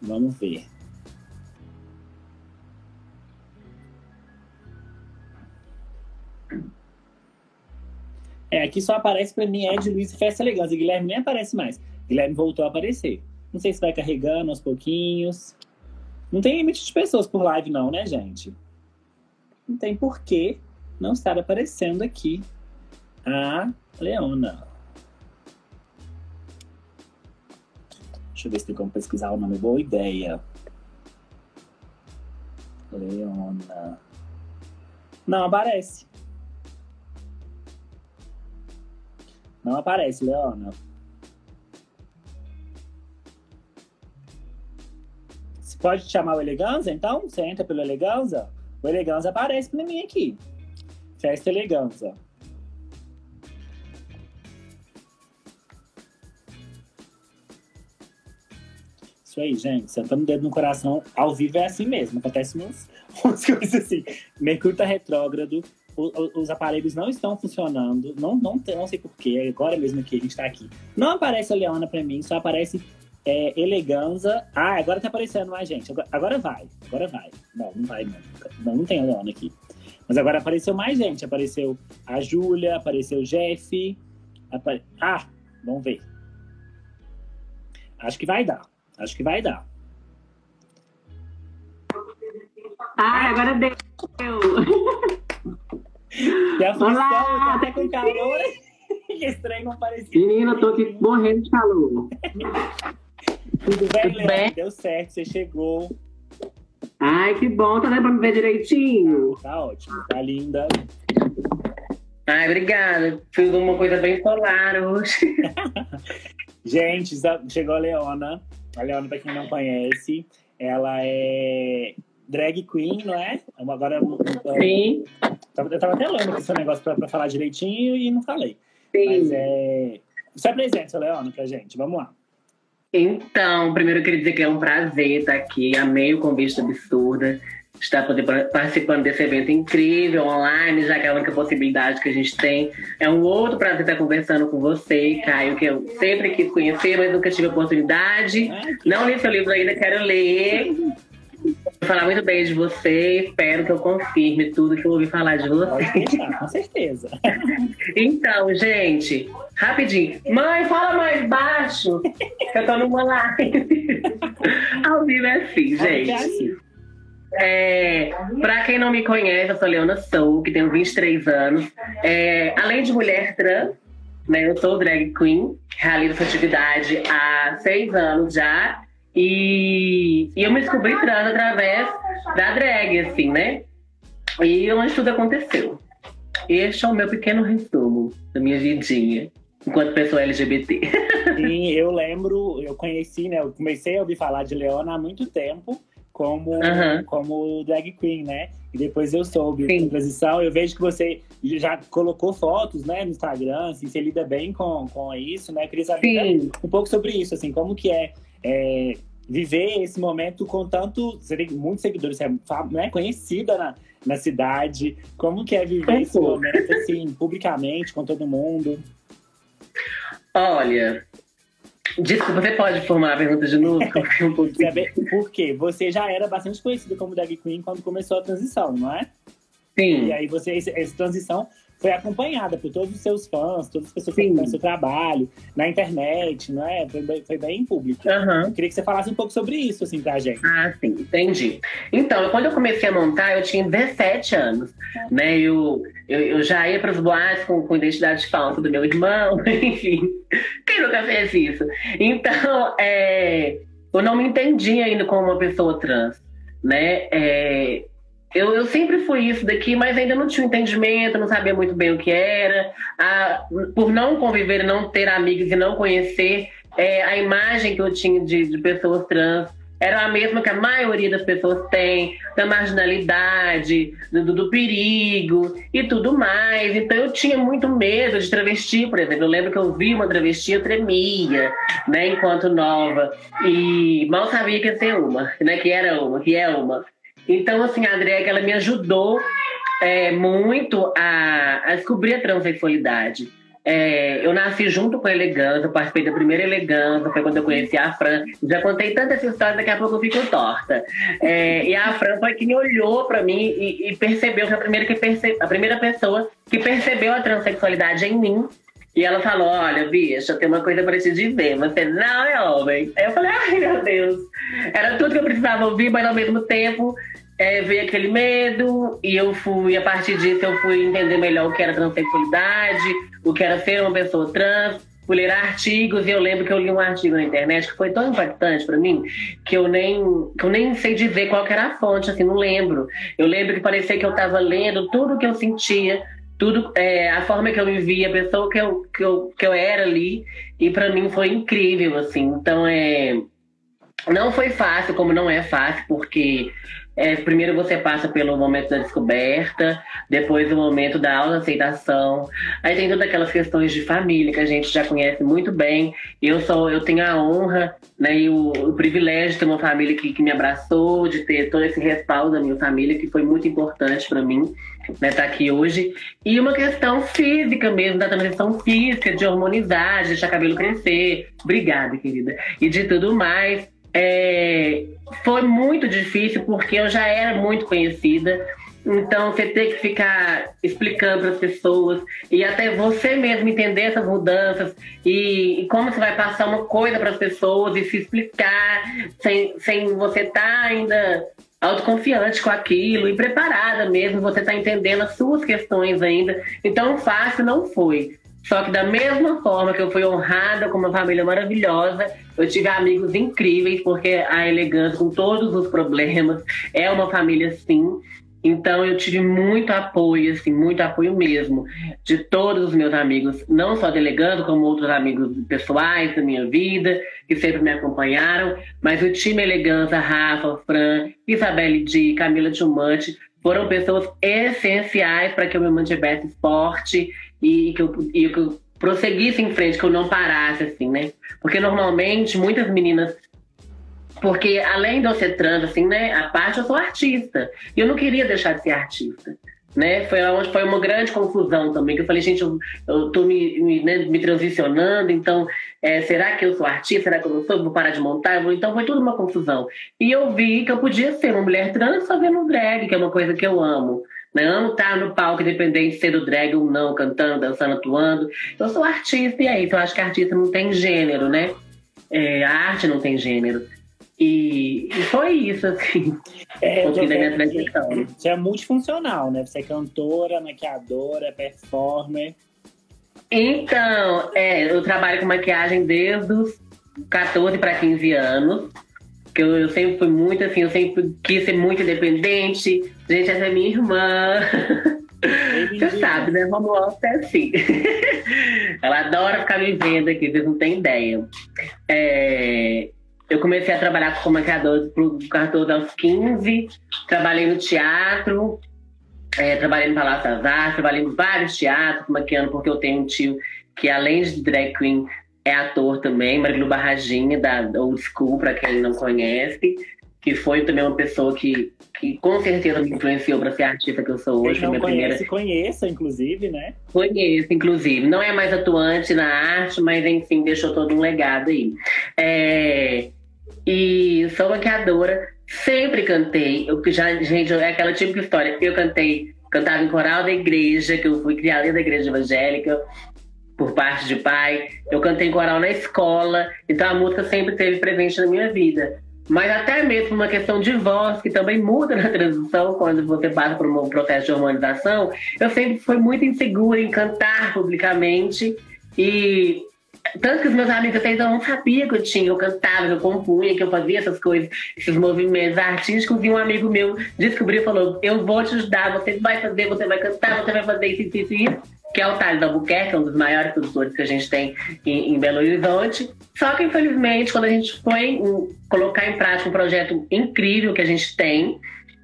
B: Vamos ver. É, aqui só aparece para mim Ed, Luiz e Festa Elegância. Guilherme nem aparece mais. Guilherme voltou a aparecer. Não sei se vai carregando aos pouquinhos. Não tem limite de pessoas por live, não, né, gente? Não tem porquê não estar aparecendo aqui a Leona. Deixa eu ver se tem como pesquisar o nome. Boa ideia. Leona. Não aparece. Não aparece, Leona. Você pode chamar o Eleganza, então? Você entra pelo Eleganza? O Eleganza aparece pra mim aqui. Festa Eleganza. Isso aí, gente. Sentando o dedo no coração, ao vivo é assim mesmo. Acontece umas, umas coisas assim. Mercúrio retrógrado, o- os aparelhos não estão funcionando. Não, não, não sei porquê. Agora mesmo que a gente tá aqui. Não aparece a Leona pra mim, só aparece é, Eleganza. Ah, agora tá aparecendo mais gente. Agora, agora vai. Agora vai. Não, não vai, não. Não, não tem a Leona aqui. Mas agora apareceu mais gente. Apareceu a Júlia, apareceu o Jeff. apare- Ah, vamos ver. Acho que vai dar. Acho que vai dar.
D: Ai, agora deu.
B: A função,
D: Olá!
B: eu tô até com calor. que estranho não parecia.
D: Menina, eu tô aqui morrendo de calor.
B: Tudo bem,
D: Tudo bem?
B: Deu certo, você chegou.
D: Ai, que bom, tá dando pra me ver direitinho.
B: Tá ótimo, tá linda.
E: Ai, obrigada. Fiz uma coisa bem solar hoje.
B: Gente, chegou a Leona. A Leona, pra quem não conhece, ela é drag queen, não é? Agora,
E: Sim,
B: eu tava até lendo aqui seu negócio pra, pra falar direitinho e não falei. Mas
E: sim.
B: é. Se apresente, seu Leona, pra gente. Vamos lá.
E: Então, primeiro eu queria dizer que é um prazer estar aqui. Amei o convite Absurda. Estar participando desse evento incrível online, já que é a única possibilidade que a gente tem. É um outro prazer estar conversando com você, Caio, que eu sempre quis conhecer, mas nunca tive a oportunidade. Não li seu livro ainda, quero ler. Vou falar muito bem de você, espero que eu confirme tudo que eu ouvi falar de você.
B: Deixar, com certeza.
E: Então, gente, rapidinho. Mãe, fala mais baixo, que eu tô numa live. Ao vivo é assim,
B: É
E: gente. É, pra quem não me conhece, eu sou Leona Sou, que tenho 23 anos. É, além de mulher trans, né, eu sou drag queen, realizo essa atividade há seis anos já. E, e eu me descobri trans através da drag, assim, né? E onde tudo aconteceu. Este é o meu pequeno resumo da minha vidinha, enquanto pessoa LGBT.
B: Sim, eu lembro, eu conheci, né? Eu comecei a ouvir falar de Leona há muito tempo como,
E: Aham.
B: como drag queen, né? E depois eu soube
E: Sim.
B: a transição. Eu vejo que você já colocou fotos, né, no Instagram, assim, você lida bem com, com isso, né? Eu queria saber
E: Sim.
B: um pouco sobre isso, assim, como que é, é, viver esse momento com tanto. Você tem muitos seguidores, você é né, conhecida na, na cidade. Como que é viver esse momento, assim, publicamente, com todo mundo?
E: Olha, desculpa, você pode formar a pergunta de novo? Um pouco
B: Saber por quê? Você já era bastante conhecida como drag queen quando começou a transição, não é?
E: Sim.
B: E aí você, essa transição foi acompanhada por todos os seus fãs, todas as pessoas que acompanham seu trabalho, na internet, não é? Foi bem, foi bem público.
E: Aham.
B: Eu queria que você falasse um pouco sobre isso, assim, pra gente.
E: Ah, sim, entendi. Então, quando eu comecei a montar, eu tinha 17 anos, né? Eu, eu, eu já ia para os boates com, com identidade falsa do meu irmão, enfim. Quem nunca fez isso? Então, é, eu não me entendia ainda como uma pessoa trans, né? É, eu, eu sempre fui isso daqui, mas ainda não tinha entendimento, não sabia muito bem o que era. Ah, por não conviver, não ter amigos e não conhecer é, a imagem que eu tinha de, de pessoas trans era a mesma que a maioria das pessoas tem, da marginalidade, do, do- do perigo e tudo mais. Então eu tinha muito medo de travesti, por exemplo. Eu lembro que eu vi uma travesti, eu tremia, né, enquanto nova. E mal sabia que ia ser uma, né, que era uma, que é uma. Então, assim, a drag, ela me ajudou é, muito a, a descobrir a transexualidade. É, eu nasci junto com a Elegância, participei da primeira Elegância, foi quando eu conheci a Fran. Já contei tanta essa história, daqui a pouco eu fico torta. É, e a Fran foi quem olhou pra mim e, e percebeu, foi a primeira, que perce, a primeira pessoa que percebeu a transexualidade em mim. E ela falou: Olha, bicha, tenho uma coisa pra te dizer. Você não é homem. Aí eu falei: Ai, meu Deus. Era tudo que eu precisava ouvir, mas ao mesmo tempo é, veio aquele medo. E eu fui, a partir disso, eu fui entender melhor o que era transexualidade, o que era ser uma pessoa trans. Fui ler artigos e eu lembro que eu li um artigo na internet que foi tão impactante pra mim que eu nem, que eu nem sei dizer qual era a fonte, assim, não lembro. Eu lembro que parecia que eu tava lendo tudo que eu sentia tudo, é, a forma que eu me via, a pessoa que eu, que eu, que eu era ali, e para mim foi incrível, assim. Então, é, não foi fácil, como não é fácil, porque é, primeiro você passa pelo momento da descoberta, depois o momento da autoaceitação. Aí tem todas aquelas questões de família que a gente já conhece muito bem. Eu sou, eu tenho a honra né, e o, o privilégio de ter uma família que, que, me abraçou, de ter todo esse respaldo da minha família, que foi muito importante para mim né, tá aqui hoje. E uma questão física mesmo, da transição física, de hormonizar, de deixar cabelo crescer. Obrigada, querida. E de tudo mais. É, foi muito difícil porque eu já era muito conhecida. Então, você tem que ficar explicando para as pessoas e até você mesmo entender essas mudanças e, e como você vai passar uma coisa para as pessoas e se explicar sem, sem você estar tá ainda autoconfiante com aquilo e preparada mesmo, você está entendendo as suas questões ainda. Então, fácil não foi. Só que da mesma forma que eu fui honrada com uma família maravilhosa, eu tive amigos incríveis, porque a elegância, com todos os problemas, é uma família sim. Então eu tive muito apoio, assim, muito apoio mesmo, de todos os meus amigos, não só delegando, como outros amigos pessoais da minha vida, que sempre me acompanharam, mas o time Elegância, Rafa, Fran, Isabelle Di, Camila Diumante, foram pessoas essenciais para que eu me mantivesse forte e que eu, e que eu prosseguisse em frente, que eu não parasse, assim, né? Porque normalmente muitas meninas. Porque além de eu ser trans, assim, né? A parte eu sou artista. E eu não queria deixar de ser artista. Né? Foi onde foi uma grande confusão também, que eu falei, gente, eu, eu tô me, me, né, me transicionando, então é, será que eu sou artista? Será que eu não sou? Vou parar de montar? Então foi tudo uma confusão. E eu vi que eu podia ser uma mulher trans fazendo drag, que é uma coisa que eu amo. Não tá no palco, independente de ser do drag ou não, cantando, dançando, atuando. Eu sou artista e é isso. Eu acho que artista não tem gênero, né? É, a arte não tem gênero. E, e foi isso, assim.
B: É, da minha transição. Você é multifuncional, né? Você é cantora, maquiadora, performer.
E: Então, é, eu trabalho com maquiagem desde os 14 para 15 anos que eu, eu, sempre fui muito assim, eu sempre quis ser muito independente. Gente, essa é minha irmã. Você sabe, né? Lá, é assim. Ela adora ficar me vendo aqui, vocês não têm ideia. É, eu comecei a trabalhar como maquiador pro cartão aos 15, trabalhei no teatro, é, trabalhei no Palácio das Artes, trabalhei em vários teatros maquiando, porque eu tenho um tio que, além de drag queen, é ator também, Marilu Barraginha, da Old School, para quem não conhece, que foi também uma pessoa que, que com certeza me influenciou para ser artista que eu sou hoje.
B: Quem não conhece, primeira... conheça, inclusive, né?
E: Conheço, inclusive. Não é mais atuante na arte, mas enfim, deixou todo um legado aí. É... E sou maquiadora, sempre cantei. Eu já, gente, é aquela típica história. Eu cantei, cantava em coral da igreja, que eu fui criada da igreja evangélica por parte de pai. Eu cantei coral na escola, então a música sempre esteve presente na minha vida. Mas até mesmo uma questão de voz, que também muda na transição quando você passa por um processo de hormonização, eu sempre fui muito insegura em cantar publicamente. E tanto que os meus amigos até então não sabiam que eu tinha, eu cantava, que eu compunha, que eu fazia essas coisas, esses movimentos artísticos. E um amigo meu descobriu e falou: Eu vou te ajudar, você vai fazer, você vai cantar, você vai fazer isso, isso, isso que é o Thales Albuquerque, é um dos maiores produtores que a gente tem em, em Belo Horizonte. Só que, infelizmente, quando a gente foi colocar em prática um projeto incrível que a gente tem,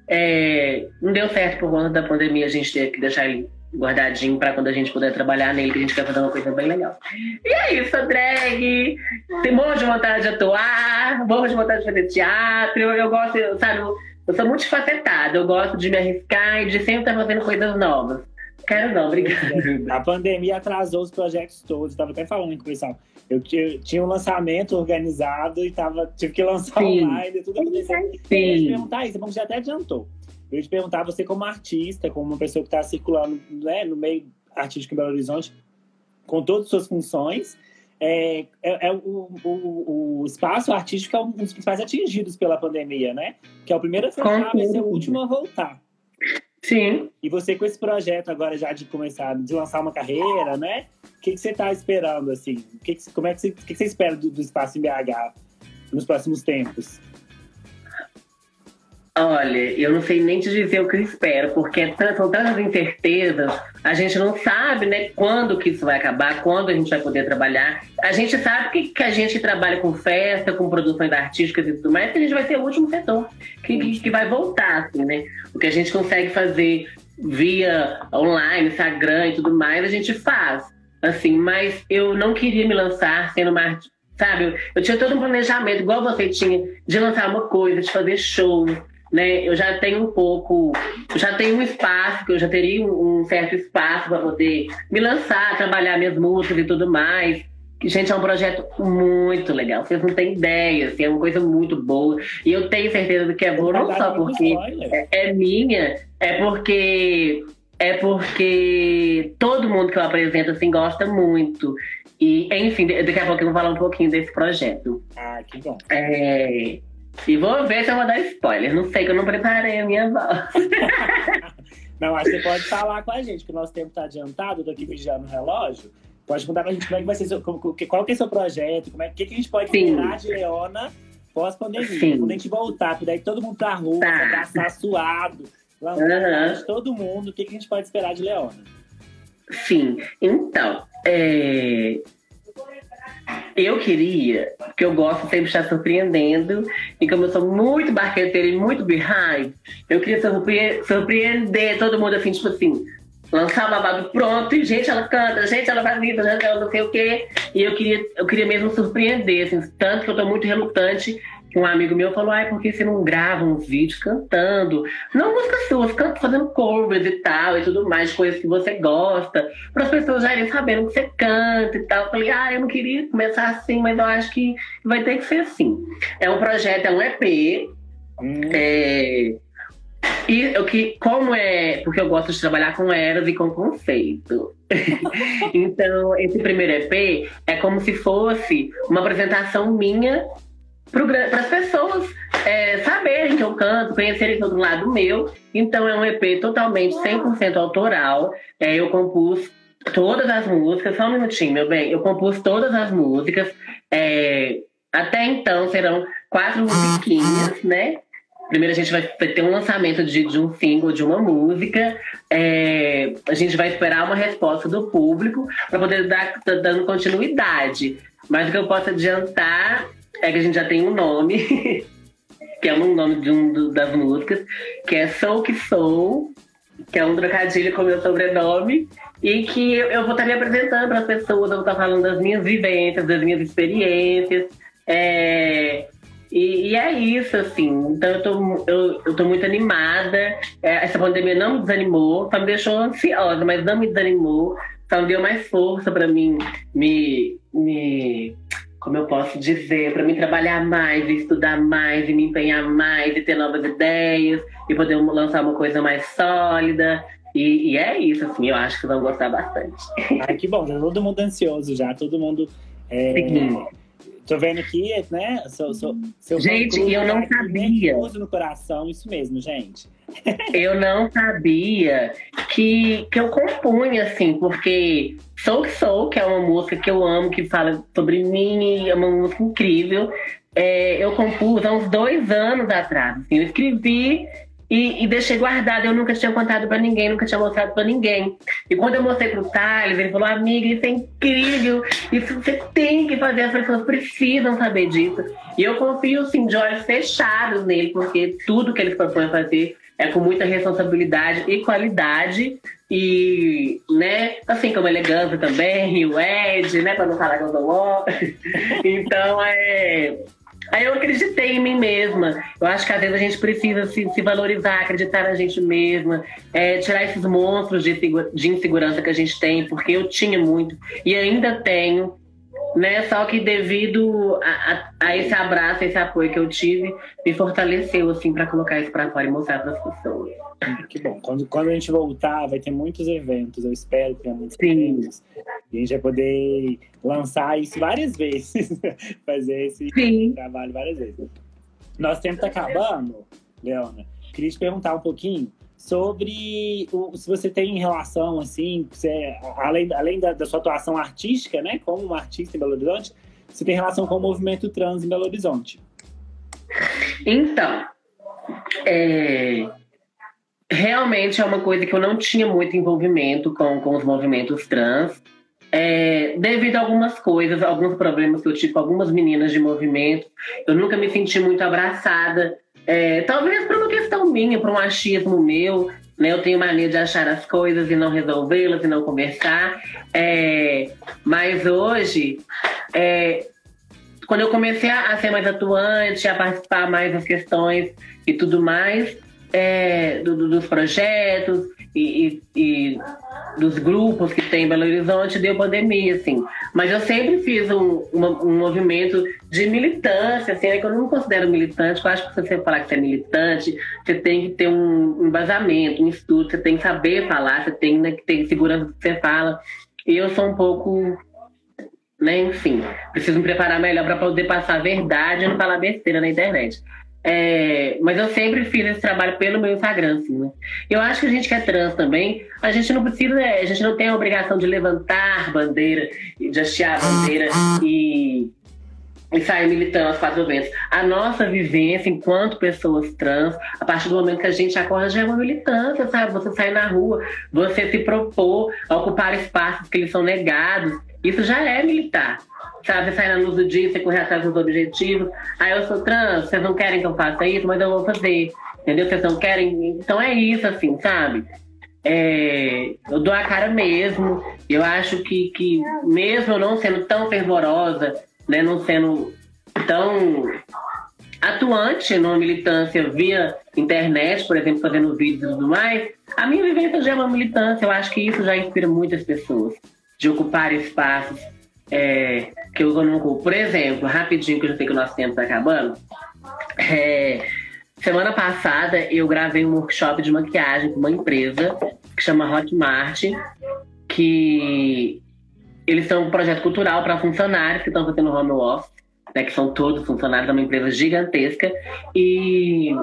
E: é, não deu certo por conta da pandemia, a gente teve que deixar ele guardadinho para quando a gente puder trabalhar nele, que a gente quer fazer uma coisa bem legal. E é isso, drag. Tem morro de vontade de atuar, morro de vontade de fazer teatro. Eu, eu gosto, sabe, eu sou multifacetada, eu gosto de me arriscar e de sempre estar fazendo coisas novas. Quero não, obrigado.
B: A pandemia atrasou os projetos todos. Estava até falando com o pessoal. Eu tinha um lançamento organizado e tava, tive que lançar Sim. online e tudo acontecendo. Sim. Eu ia te perguntar isso, você até adiantou. Eu ia te perguntar, você como artista, como uma pessoa que está circulando né, no meio artístico em Belo Horizonte, com todas as suas funções, é, é, é o, o, o, espaço artístico é um dos principais atingidos pela pandemia, né? Que é o primeiro a fechar, vai ser o último a voltar.
E: Sim.
B: E você com esse projeto agora já de começar, de lançar uma carreira, né? O que, que você está esperando, assim? O que, que como é que você, que, que você espera do, do espaço em BH nos próximos tempos?
E: Olha, eu não sei nem te dizer o que eu espero, porque é são tantas incertezas, a gente não sabe, né, quando que isso vai acabar, quando a gente vai poder trabalhar. A gente sabe que, que a gente trabalha com festa, com produções artísticas e tudo mais, que a gente vai ser o último setor que, que, que vai voltar, assim, né? O que a gente consegue fazer via online, Instagram e tudo mais, a gente faz. Assim, mas eu não queria me lançar sendo uma sabe? Eu tinha todo um planejamento, igual você tinha, de lançar uma coisa, de fazer show, né? Eu já tenho um pouco, já tenho um espaço, que eu já teria um certo espaço para poder me lançar, trabalhar minhas músicas e tudo mais. Gente, é um projeto muito legal. Vocês não têm ideia, assim, é uma coisa muito boa. E eu tenho certeza de que é boa, não só porque é, é minha, é porque é porque todo mundo que eu apresento assim gosta muito. E, enfim, daqui a pouco eu vou falar um pouquinho desse projeto.
B: Ah, que bom.
E: É, e vou ver se eu vou dar spoiler. Não sei que eu não preparei a minha voz.
B: não, acho que você pode falar com a gente, que o nosso tempo está adiantado, daqui vigiando o relógio. Pode contar pra gente como é que vai ser, qual que é o seu projeto, como é que, que a gente pode esperar de Leona pós-pandemia. Quando a gente voltar, daí todo mundo pra rua, tá. abraçar suado, uhum. todo mundo, o que, que a gente pode esperar de Leona?
E: Sim, então, é... Eu queria, porque eu gosto sempre de estar surpreendendo, e como eu sou muito barqueteira e muito behind, eu queria surpre surpreender todo mundo assim, tipo assim, lançar o babado pronto, e gente, ela canta, gente, ela faz isso, gente, ela não sei o quê. E eu queria, eu queria mesmo surpreender, assim, tanto que eu tô muito relutante um amigo meu falou, ai, por que você não grava uns vídeos cantando? Não músicas suas, canta fazendo covers e tal, e tudo mais, coisas que você gosta, para as pessoas já irem sabendo que você canta e tal. Eu falei, ah, eu não queria começar assim, mas eu acho que vai ter que ser assim. É um projeto, é um EP. Hum. É... E eu que, como é, porque eu gosto de trabalhar com eras e com conceito. então, esse primeiro EP é como se fosse uma apresentação minha para as pessoas é, saberem que eu canto, conhecerem todo lado meu. Então é um EP totalmente 100% autoral. É, eu compus todas as músicas, só um minutinho, meu bem. Eu compus todas as músicas. É, até então serão quatro musiquinhas, né? Primeiro a gente vai ter um lançamento de, de um single, de uma música. É, a gente vai esperar uma resposta do público para poder dar dando continuidade. Mas o que eu posso adiantar é que a gente já tem um nome, que é um nome de um das músicas, que é Sou Que Sou, que é um trocadilho com meu sobrenome, e que eu, eu vou estar me apresentando para as pessoas, eu vou estar falando das minhas vivências, das minhas experiências. É, e, e, é isso, assim. Então eu tô, eu, eu tô muito animada. É, essa pandemia não me desanimou, só me deixou ansiosa, mas não me desanimou. Só me deu mais força para mim me, me como eu posso dizer, para mim trabalhar mais, e estudar mais, e me empenhar mais, e ter novas ideias, e poder lançar uma coisa mais sólida. E, e é isso, assim, eu acho que vão gostar bastante.
B: Ai, que bom, já todo mundo ansioso já, todo mundo. É, tô vendo aqui, né? Seu, seu, seu
E: gente, eu não sabia.
B: no coração, isso mesmo, gente.
E: eu não sabia que, que eu compunha, assim, porque Sou que Sou, que é uma música que eu amo, que fala sobre mim, é uma música incrível. É, eu compus há uns dois anos atrás. Assim, eu escrevi e, e, deixei guardado. Eu nunca tinha contado para ninguém, nunca tinha mostrado para ninguém. E quando eu mostrei pro Thales, ele falou: Amiga, isso é incrível, isso você tem que fazer, as pessoas precisam saber disso. E eu confio, assim, de olhos fechados nele, porque tudo que ele propõe fazer é com muita responsabilidade e qualidade. E, né, assim como elegância também, e o Ed, né, para não falar que eu sou então, é. Aí eu acreditei em mim mesma. Eu acho que às vezes a gente precisa se, se valorizar, acreditar na gente mesma, é, tirar esses monstros de, de insegurança que a gente tem, porque eu tinha muito e ainda tenho né? Só que devido a, a, a, esse abraço, esse apoio que eu tive, me fortaleceu, assim, para colocar isso para fora e mostrar para as pessoas.
B: Que bom. Quando, quando a gente voltar, vai ter muitos eventos. Eu espero que tenha muitos Sim. eventos. E a gente vai poder lançar isso várias vezes. Fazer esse Sim. trabalho várias vezes. Nosso tempo está acabando, Leona. Queria te perguntar um pouquinho sobre o, se você tem relação, assim, você, além, além da, da, sua atuação artística, né, como uma artista em Belo Horizonte, você tem relação com o movimento trans em Belo Horizonte.
E: Então, É, realmente é uma coisa que eu não tinha muito envolvimento com, com os movimentos trans. É, devido a algumas coisas, alguns problemas que eu tive com algumas meninas de movimento, eu nunca me senti muito abraçada. É, talvez por uma questão minha, por um achismo meu, né? Eu tenho mania de achar as coisas e não resolvê-las e não conversar. É, mas hoje, é, quando eu comecei a, ser mais atuante, a participar mais das questões e tudo mais, é, do, do, dos projetos e, e, e, dos grupos que tem em Belo Horizonte, deu pandemia, assim. Mas eu sempre fiz um, uma, um movimento de militância, assim, é que eu não me considero militante, eu acho que se você falar que você é militante, você tem que ter um embasamento, um estudo, você tem que saber falar, você tem né, que ter segurança do que você fala. E eu sou um pouco né? Enfim, preciso me preparar melhor para poder passar a verdade e não falar besteira na internet. É, mas eu sempre fiz esse trabalho pelo meu Instagram, assim, né? Eu acho que a gente que é trans também, a gente não precisa, a gente não tem a obrigação de levantar bandeira, de hastear bandeira e, e sair militando as quatro ventos. A nossa vivência enquanto pessoas trans, a partir do momento que a gente acorda, já é uma militância, sabe? Você sai na rua, você se propor a ocupar espaços que lhes são negados, isso já é militar sabe? Sair na luz do dia, você correr atrás dos objetivos. Aí eu sou trans, vocês não querem que eu faça isso, mas eu vou fazer. Entendeu? Vocês não querem. Então é isso, assim, sabe? É, eu dou a cara mesmo. Eu acho que, que mesmo não sendo tão fervorosa, né, não sendo tão atuante numa militância via internet, por exemplo, fazendo vídeos e tudo mais, a minha vivência já é uma militância. Eu acho que isso já inspira muitas pessoas de ocupar espaços é, que eu não. Por exemplo, rapidinho, que eu já sei que o nosso tempo está acabando. É, semana passada eu gravei um workshop de maquiagem com uma empresa que chama Hotmart, que eles são um projeto cultural para funcionários que estão fazendo home office, né, que são todos funcionários, é uma empresa gigantesca. E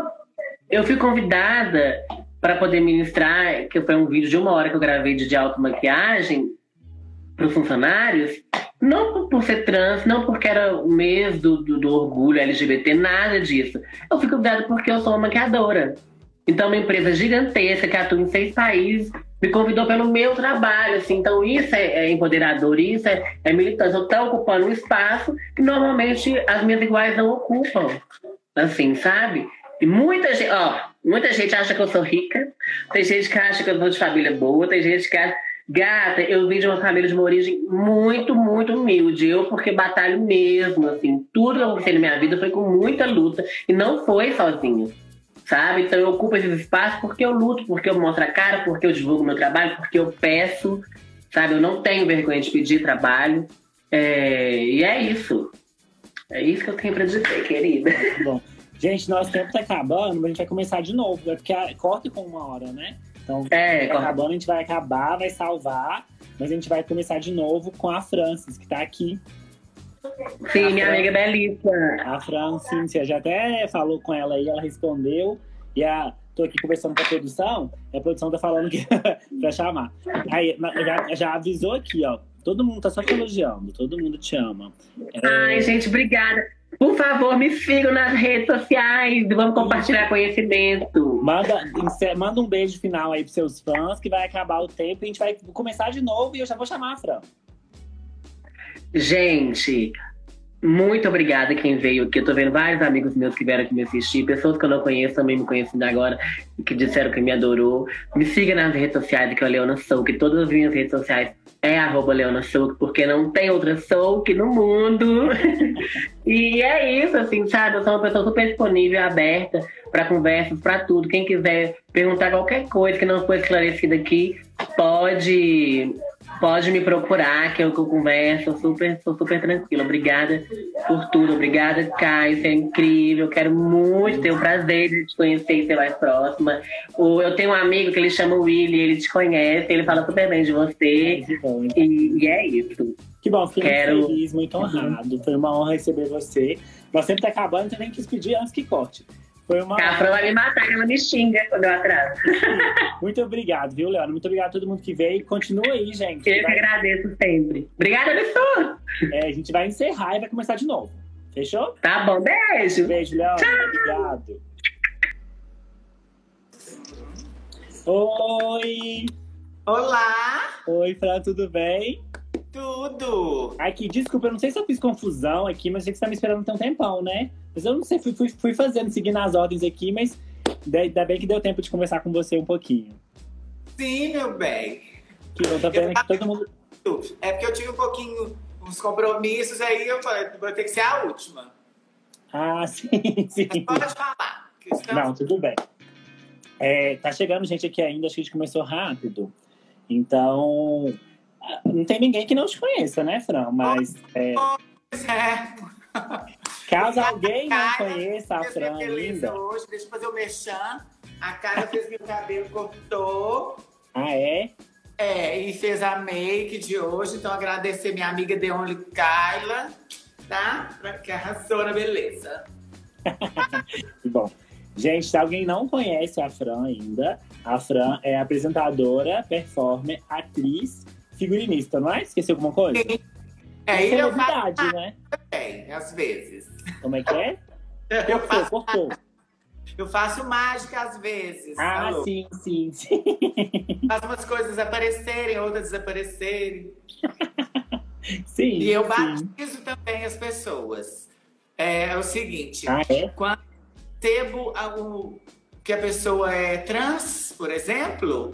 E: eu fui convidada para poder ministrar, que foi um vídeo de uma hora que eu gravei de, de automaquiagem para os funcionários, não por ser trans, não porque era o mês do, do, do, orgulho LGBT, nada disso. Eu fico convidada porque eu sou uma maquiadora. Então, uma empresa gigantesca que atua em seis países me convidou pelo meu trabalho. Assim. Então, isso é, é empoderador, isso é, é militância. Eu estou ocupando um espaço que normalmente as minhas iguais não ocupam. Assim, sabe? E muita gente, ó, muita gente acha que eu sou rica, tem gente que acha que eu sou de família boa, tem gente que acha Gata, eu vim de uma família de uma origem muito, muito humilde. Eu, porque batalho mesmo, assim. Tudo que aconteceu na minha vida foi com muita luta e não foi sozinha, sabe? Então eu ocupo esses espaços porque eu luto, porque eu mostro a cara, porque eu divulgo meu trabalho, porque eu peço, sabe? Eu não tenho vergonha de pedir trabalho. É... E é isso. É isso que eu tenho pra dizer, querida.
B: Bom, gente, nosso tempo tá acabando, mas a gente vai começar de novo. Porque corta com uma hora, né? Então, é, acabando, a gente vai acabar, vai salvar, mas a gente vai começar de novo com a Francis, que tá aqui.
E: Sim, a minha Fran... amiga belíssima.
B: A Francis, já até falou com ela aí, ela respondeu. E a, tô aqui conversando com a produção, e a produção tá falando que pra chamar. Aí, já, já avisou aqui, ó. Todo mundo tá só te elogiando, todo mundo te ama.
E: É... Ai, gente, obrigada. Por favor, me sigam nas redes sociais. Vamos compartilhar conhecimento.
B: Manda, manda um beijo final aí pros seus fãs, que vai acabar o tempo e a gente vai começar de novo e eu já vou chamar a Fran.
E: Gente, muito obrigada quem veio aqui. Eu tô vendo vários amigos meus que vieram aqui me assistir, pessoas que eu não conheço também me conhecendo agora, que disseram que me adorou. Me siga nas redes sociais, que é a Leona Sou, que todas as minhas redes sociais é arroba Leona Souk, porque não tem outra Souk no mundo. e é isso, assim, sabe? Eu sou uma pessoa super disponível, aberta para conversas, para tudo. Quem quiser perguntar qualquer coisa que não foi esclarecida aqui, pode pode me procurar, que eu, que eu converso, super, sou super tranquila. Obrigada por tudo, obrigada, Caio, você é incrível. Quero muito ter o prazer de te conhecer e ser mais próxima. O, eu tenho um amigo que ele chama Willy, ele te conhece, ele fala super bem de você. E, e é isso.
B: Que bom, fiquei Quero... muito feliz, muito honrado. Foi uma honra receber você. Nós sempre tá acabando, então nem quis pedir antes que corte. Foi uma.
E: A Fran vai me matar, ela me xinga quando eu atraso.
B: Muito obrigado, viu, Leandro? Muito obrigado a todo mundo que veio. Continua aí, gente.
E: Eu vai... que agradeço sempre. Obrigada, Nestor.
B: É, a gente vai encerrar e vai começar de novo. Fechou?
E: Tá bom, beijo.
B: Beijo, Leandro. Tchau. Obrigado. Oi!
F: Olá,
B: Oi, Fran, tudo bem?
F: tudo!
B: Aqui, desculpa, eu não sei se eu fiz confusão aqui, mas sei que você tá me esperando tem um tempão, né? Mas eu não sei, fui, fui, fui fazendo, seguindo as ordens aqui, mas da- ainda bem que deu tempo de conversar com você um pouquinho.
F: Sim, meu bem.
B: Que eu tô vendo que todo mundo.
F: É porque eu tive um pouquinho, uns compromissos aí, eu falei, vou ter que ser a última.
B: Ah, sim, sim.
F: Mas pode falar. estamos-
B: Não, tudo bem. É, tá chegando gente aqui ainda, acho que a gente começou rápido. Então, ah, não tem ninguém que não te conheça, né, Fran? Mas é,
F: é.
B: caso alguém não conheça a Fran ainda.
F: hoje, deixa eu fazer o merchan. A cara fez meu cabelo, cortou.
B: Ah, é?
F: É, e fez a make de hoje. Então, agradecer minha amiga Deonly Kyla, tá? Pra- Que arrasou na beleza.
B: Bom, gente, se alguém não conhece a Fran ainda, a Fran é apresentadora, performer, atriz, figurinista, não é? Esqueci alguma coisa?
F: É, e eu faço
B: novidade, né?
F: bem, às vezes.
B: Como é que é?
F: Eu faço,
B: cortou.
F: eu faço mágica às vezes.
B: Ah,
F: alô?
B: sim, sim, sim.
F: Faço umas coisas aparecerem, outras desaparecerem.
B: Sim.
F: E eu
B: sim.
F: batizo também as pessoas. É, é o seguinte,
B: Ah, é?
F: quando percebo a- o- que a pessoa é trans, por exemplo,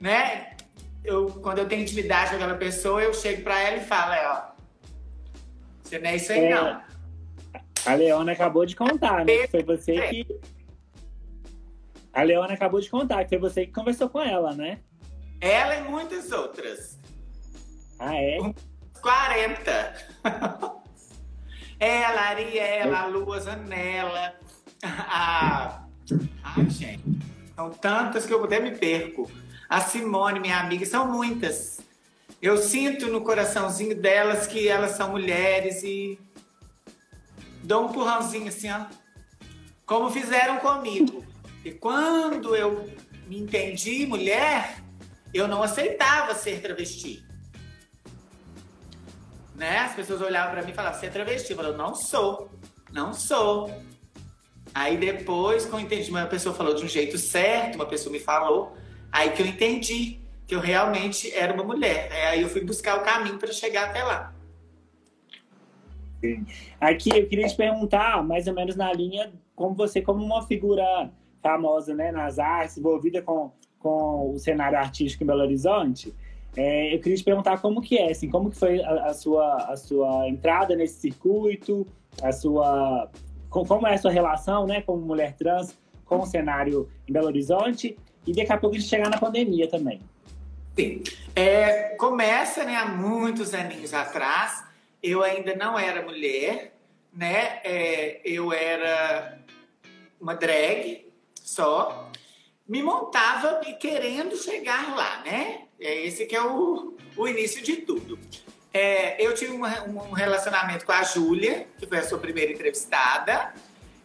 F: né? Eu, quando eu tenho intimidade com aquela pessoa, eu chego pra ela e falo, é, ó, você não é isso aí,
B: É.
F: não.
B: A Leona acabou de contar, né? Que foi você que. A Leona acabou de contar que foi você que conversou com ela, né?
F: Ela e muitas outras.
B: Ah, é?
F: 40. ela, a Ariela, a Lua Zanella, a. Ai, gente. São tantas que eu até me perco. A Simone, minha amiga, são muitas. Eu sinto no coraçãozinho delas que elas são mulheres e dou um empurrãozinho assim, ó. Como fizeram comigo. E quando eu me entendi mulher, eu não aceitava ser travesti. Né? As pessoas olhavam pra mim e falavam, você é travesti? Eu falava, não sou, não sou. Aí depois, com o entendimento, a pessoa falou de um jeito certo, uma pessoa me falou, aí que eu entendi que eu realmente era uma mulher. Aí eu fui buscar o caminho para chegar até lá.
B: Aqui eu queria te perguntar, mais ou menos na linha, como você, como uma figura famosa né, nas artes, envolvida com, com o cenário artístico em Belo Horizonte, é, eu queria te perguntar como que é, assim, como que foi a, a sua, a sua entrada nesse circuito, a sua, com- como é a sua relação, né, como mulher trans, com o cenário em Belo Horizonte, e daqui a pouco a gente chegar na pandemia também.
F: Sim. É, começa, né, há muitos aninhos atrás, eu ainda não era mulher, né? É, eu era uma drag só. Me montava querendo chegar lá, né? É esse que é o, o início de tudo. É, eu tive uma- um relacionamento com a Júlia, que foi a sua primeira entrevistada,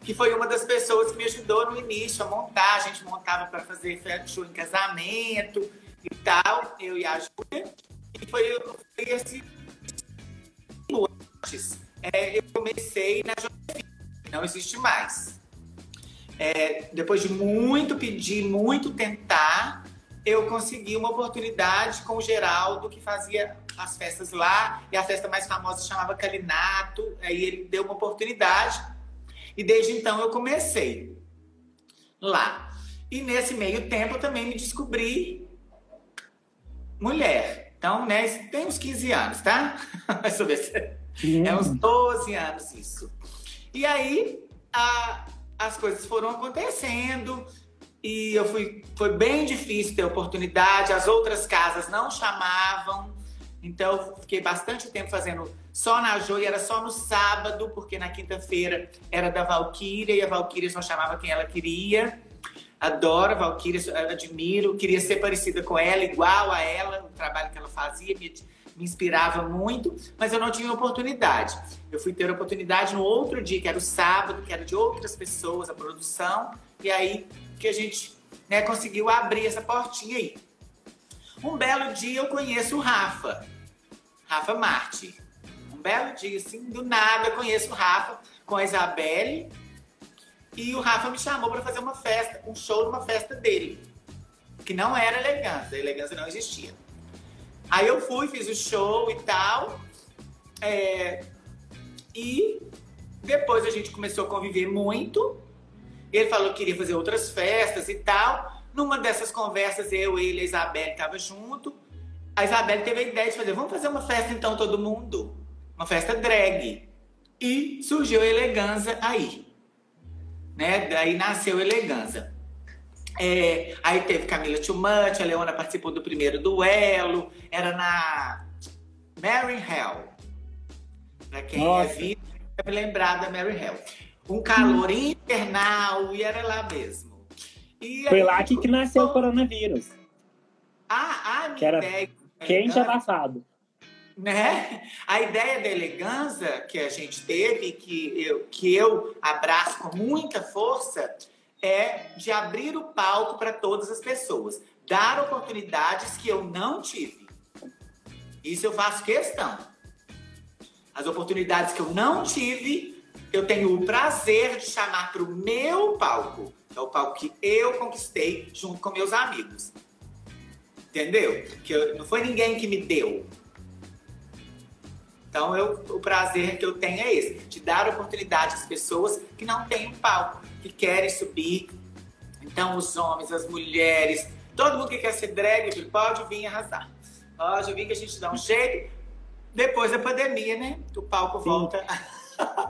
F: que foi uma das pessoas que me ajudou no início a montar. A gente montava para fazer show em casamento e tal, eu e a Júlia. E foi, foi esse antes. É, eu comecei na Josefina, não existe mais. É, depois de muito pedir, muito tentar, eu consegui uma oportunidade com o Geraldo, que fazia as festas lá, e a festa mais famosa chamava Calinato, aí ele deu uma oportunidade, e desde então eu comecei lá. E nesse meio tempo eu também me descobri mulher. Então, né, tem uns 15 anos, tá? Mais ou menos. É uns 12 anos isso. E aí a- as coisas foram acontecendo e eu fui, foi bem difícil ter oportunidade. As outras casas não chamavam, então eu fiquei bastante tempo fazendo só na Joia, era só no sábado, porque na quinta-feira era da Valquíria e a Valquíria só chamava quem ela queria. Adoro a Valquíria, admiro, queria ser parecida com ela, igual a ela, o trabalho que ela fazia, me, me inspirava muito, mas eu não tinha oportunidade. Eu fui ter oportunidade no outro dia, que era o sábado, que era de outras pessoas, a produção, e aí que a gente né, conseguiu abrir essa portinha aí. Um belo dia eu conheço o Rafa, Rafa Marte. Um belo dia, assim, do nada, eu conheço o Rafa com a Isabelle. E o Rafa me chamou para fazer uma festa, um show numa festa dele. Que não era elegância, a elegância não existia. Aí eu fui, fiz o show e tal. É, e depois a gente começou a conviver muito. Ele falou que queria fazer outras festas e tal. Numa dessas conversas, eu, ele e a Isabelle estavam junto. A Isabelle teve a ideia de fazer, vamos fazer uma festa então todo mundo. Uma festa drag. E surgiu a Elegância aí. Né? Daí nasceu Elegância. É, aí teve Camila Tchumante, a Leona participou do primeiro duelo. Era na Mary Hell. Pra quem é
B: Nossa.
F: é vivo, deve lembrar da Mary Hell. Um calor infernal e era lá mesmo. E
B: Foi
F: aí,
B: lá que, que nasceu o coronavírus.
F: A, a minha
B: Que era
F: ideia
B: Quente abafado.
F: Né? A ideia da elegância que a gente teve, que eu, que eu abraço com muita força, é de abrir o palco para todas as pessoas, dar oportunidades que eu não tive. Isso eu faço questão. As oportunidades que eu não tive, eu tenho o prazer de chamar para o meu palco. É o palco que eu conquistei junto com meus amigos. Entendeu? Que eu- não foi ninguém que me deu. Então, eu, o prazer que eu tenho é esse, de dar oportunidade às pessoas que não têm um palco, que querem subir. Então, os homens, as mulheres, todo mundo que quer ser drag, pode vir arrasar. Pode vir que a gente dá um jeito. Depois da pandemia, né? O palco
B: Sim.
F: volta.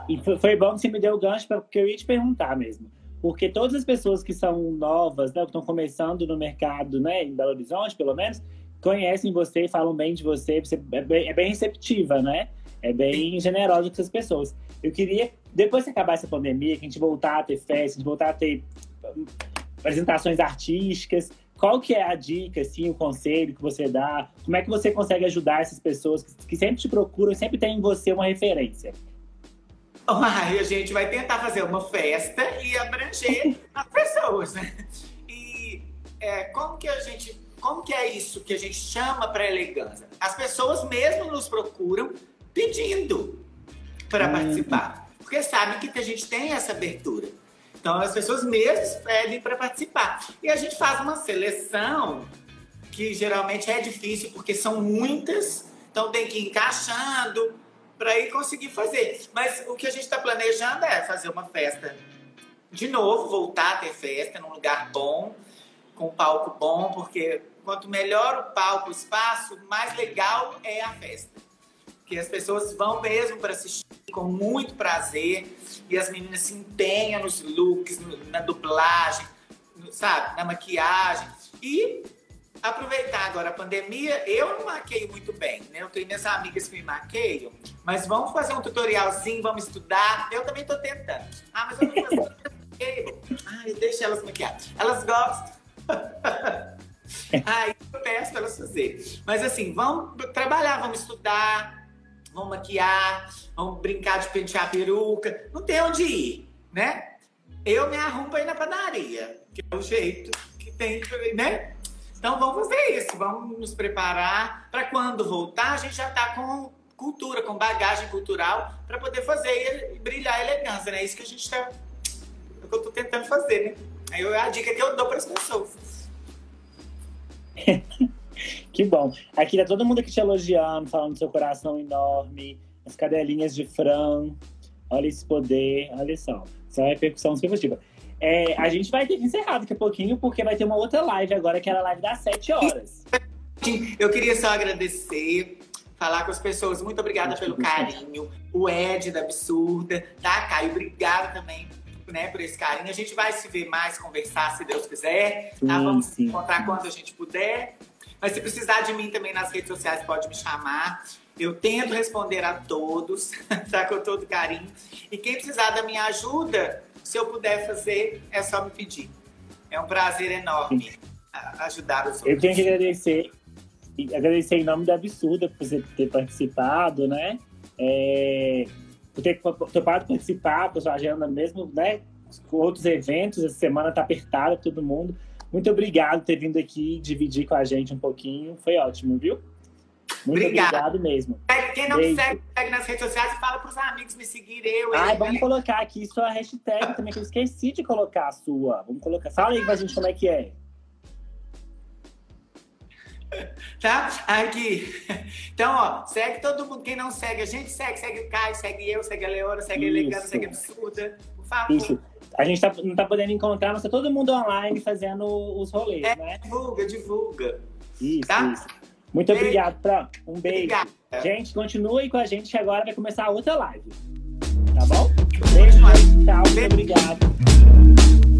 B: E foi, bom que você me deu o gancho, porque eu ia te perguntar mesmo. Porque todas as pessoas que são novas, né, que estão começando no mercado, né, em Belo Horizonte, pelo menos, conhecem você e falam bem de você. Você é bem, é bem receptiva, né? É bem generosa com essas pessoas. Eu queria, depois que acabar essa pandemia, que a gente voltar a ter festa, a gente voltar a ter hum, apresentações artísticas, qual que é a dica, assim, o conselho que você dá? Como é que você consegue ajudar essas pessoas que, que sempre te procuram sempre têm em você uma referência?
F: Aí a gente vai tentar fazer uma festa e abranger as pessoas, né? E é, como que a gente, como que é isso que a gente chama para elegância? As pessoas mesmo nos procuram pedindo para
B: Hum.
F: participar, porque sabem que a gente tem essa abertura. Então as pessoas mesmo pedem para participar e a gente faz uma seleção que geralmente é difícil porque são muitas, então tem que ir encaixando para ir conseguir fazer. Mas o que a gente está planejando é fazer uma festa de novo, voltar a ter festa num lugar bom, com um palco bom, porque quanto melhor o palco, o espaço, mais legal é a festa. Porque as pessoas vão mesmo para assistir com muito prazer e as meninas se empenham nos looks, na dublagem, sabe, na maquiagem. E aproveitar agora a pandemia, eu não maqueio muito bem, né? Eu tenho minhas amigas que me maqueiam, mas vamos fazer um tutorialzinho, vamos estudar. Eu também tô tentando. Ah, mas eu não faço maqueio. Ai, deixa elas maquiar. Elas gostam. Aí eu peço pra elas fazerem. Mas assim, vamos trabalhar, vamos estudar, vamos maquiar, vamos brincar de pentear a peruca. Não tem onde ir, né? Eu me arrumo ir na padaria, que é o jeito que tem, né? Então vamos fazer isso, vamos nos preparar para quando voltar a gente já tá com cultura, com bagagem cultural para poder fazer e brilhar a elegância, né? Isso que a gente tá, é o que eu tô tentando fazer, né? Aí eu- é a dica que eu dou para as pessoas.
B: Que bom. Aqui tá todo mundo aqui te elogiando, falando do seu coração enorme, as cadelinhas de Fran. Olha esse poder, olha só. Só repercussão super positiva. É, a gente vai ter que encerrar daqui a pouquinho, porque vai ter uma outra live agora, que era a live das 7 horas.
F: Eu queria só agradecer, falar com as pessoas. Muito obrigada pelo carinho. O Ed da Absurda, tá, Caio? Obrigada também né, por esse carinho. A gente vai se ver mais, conversar, se Deus quiser. Tá?
B: Sim,
F: Vamos
B: sim.
F: encontrar quando a gente puder. Mas se precisar de mim também nas redes sociais, pode me chamar. Eu tento responder a todos, tá? Com todo carinho. E quem precisar da minha ajuda, se eu puder fazer, é só me pedir. É um prazer enorme ajudar os outros.
B: Eu tenho que agradecer, agradecer em nome da Absurda por você ter participado, né? É, por ter topado participar, por sua agenda mesmo, né? Com outros eventos, essa semana tá apertada, todo mundo. Muito obrigado por ter vindo aqui dividir com a gente um pouquinho. Foi ótimo, viu? Muito
F: Obrigado.
B: obrigado mesmo.
F: Quem não me
B: Beijo.
F: segue, segue nas redes sociais e fala pros amigos me seguirem. Eu,
B: Ai,
F: ele,
B: vamos colocar aqui sua hashtag também, que eu esqueci de colocar a sua. Vamos colocar. Fala aí pra gente como é que é.
F: tá? Aqui. Então, ó, segue todo mundo. Quem não segue, a gente segue. Segue o Caio, segue eu, segue a Leona, segue a Elegante,
B: Isso.
F: segue a Absurda. Por favor.
B: Isso. A gente tá, não tá podendo encontrar, mas tá todo mundo online fazendo os rolês,
F: É.
B: né?
F: Divulga, divulga.
B: Isso,
F: Tá?
B: isso. Muito
F: Beijo.
B: obrigado, Fran. Um beijo.
F: Obrigada.
B: Gente, continue com a gente que agora vai começar a outra live. Tá bom? Beijo, gente. Tchau. Muito
F: Beijo.
B: obrigado.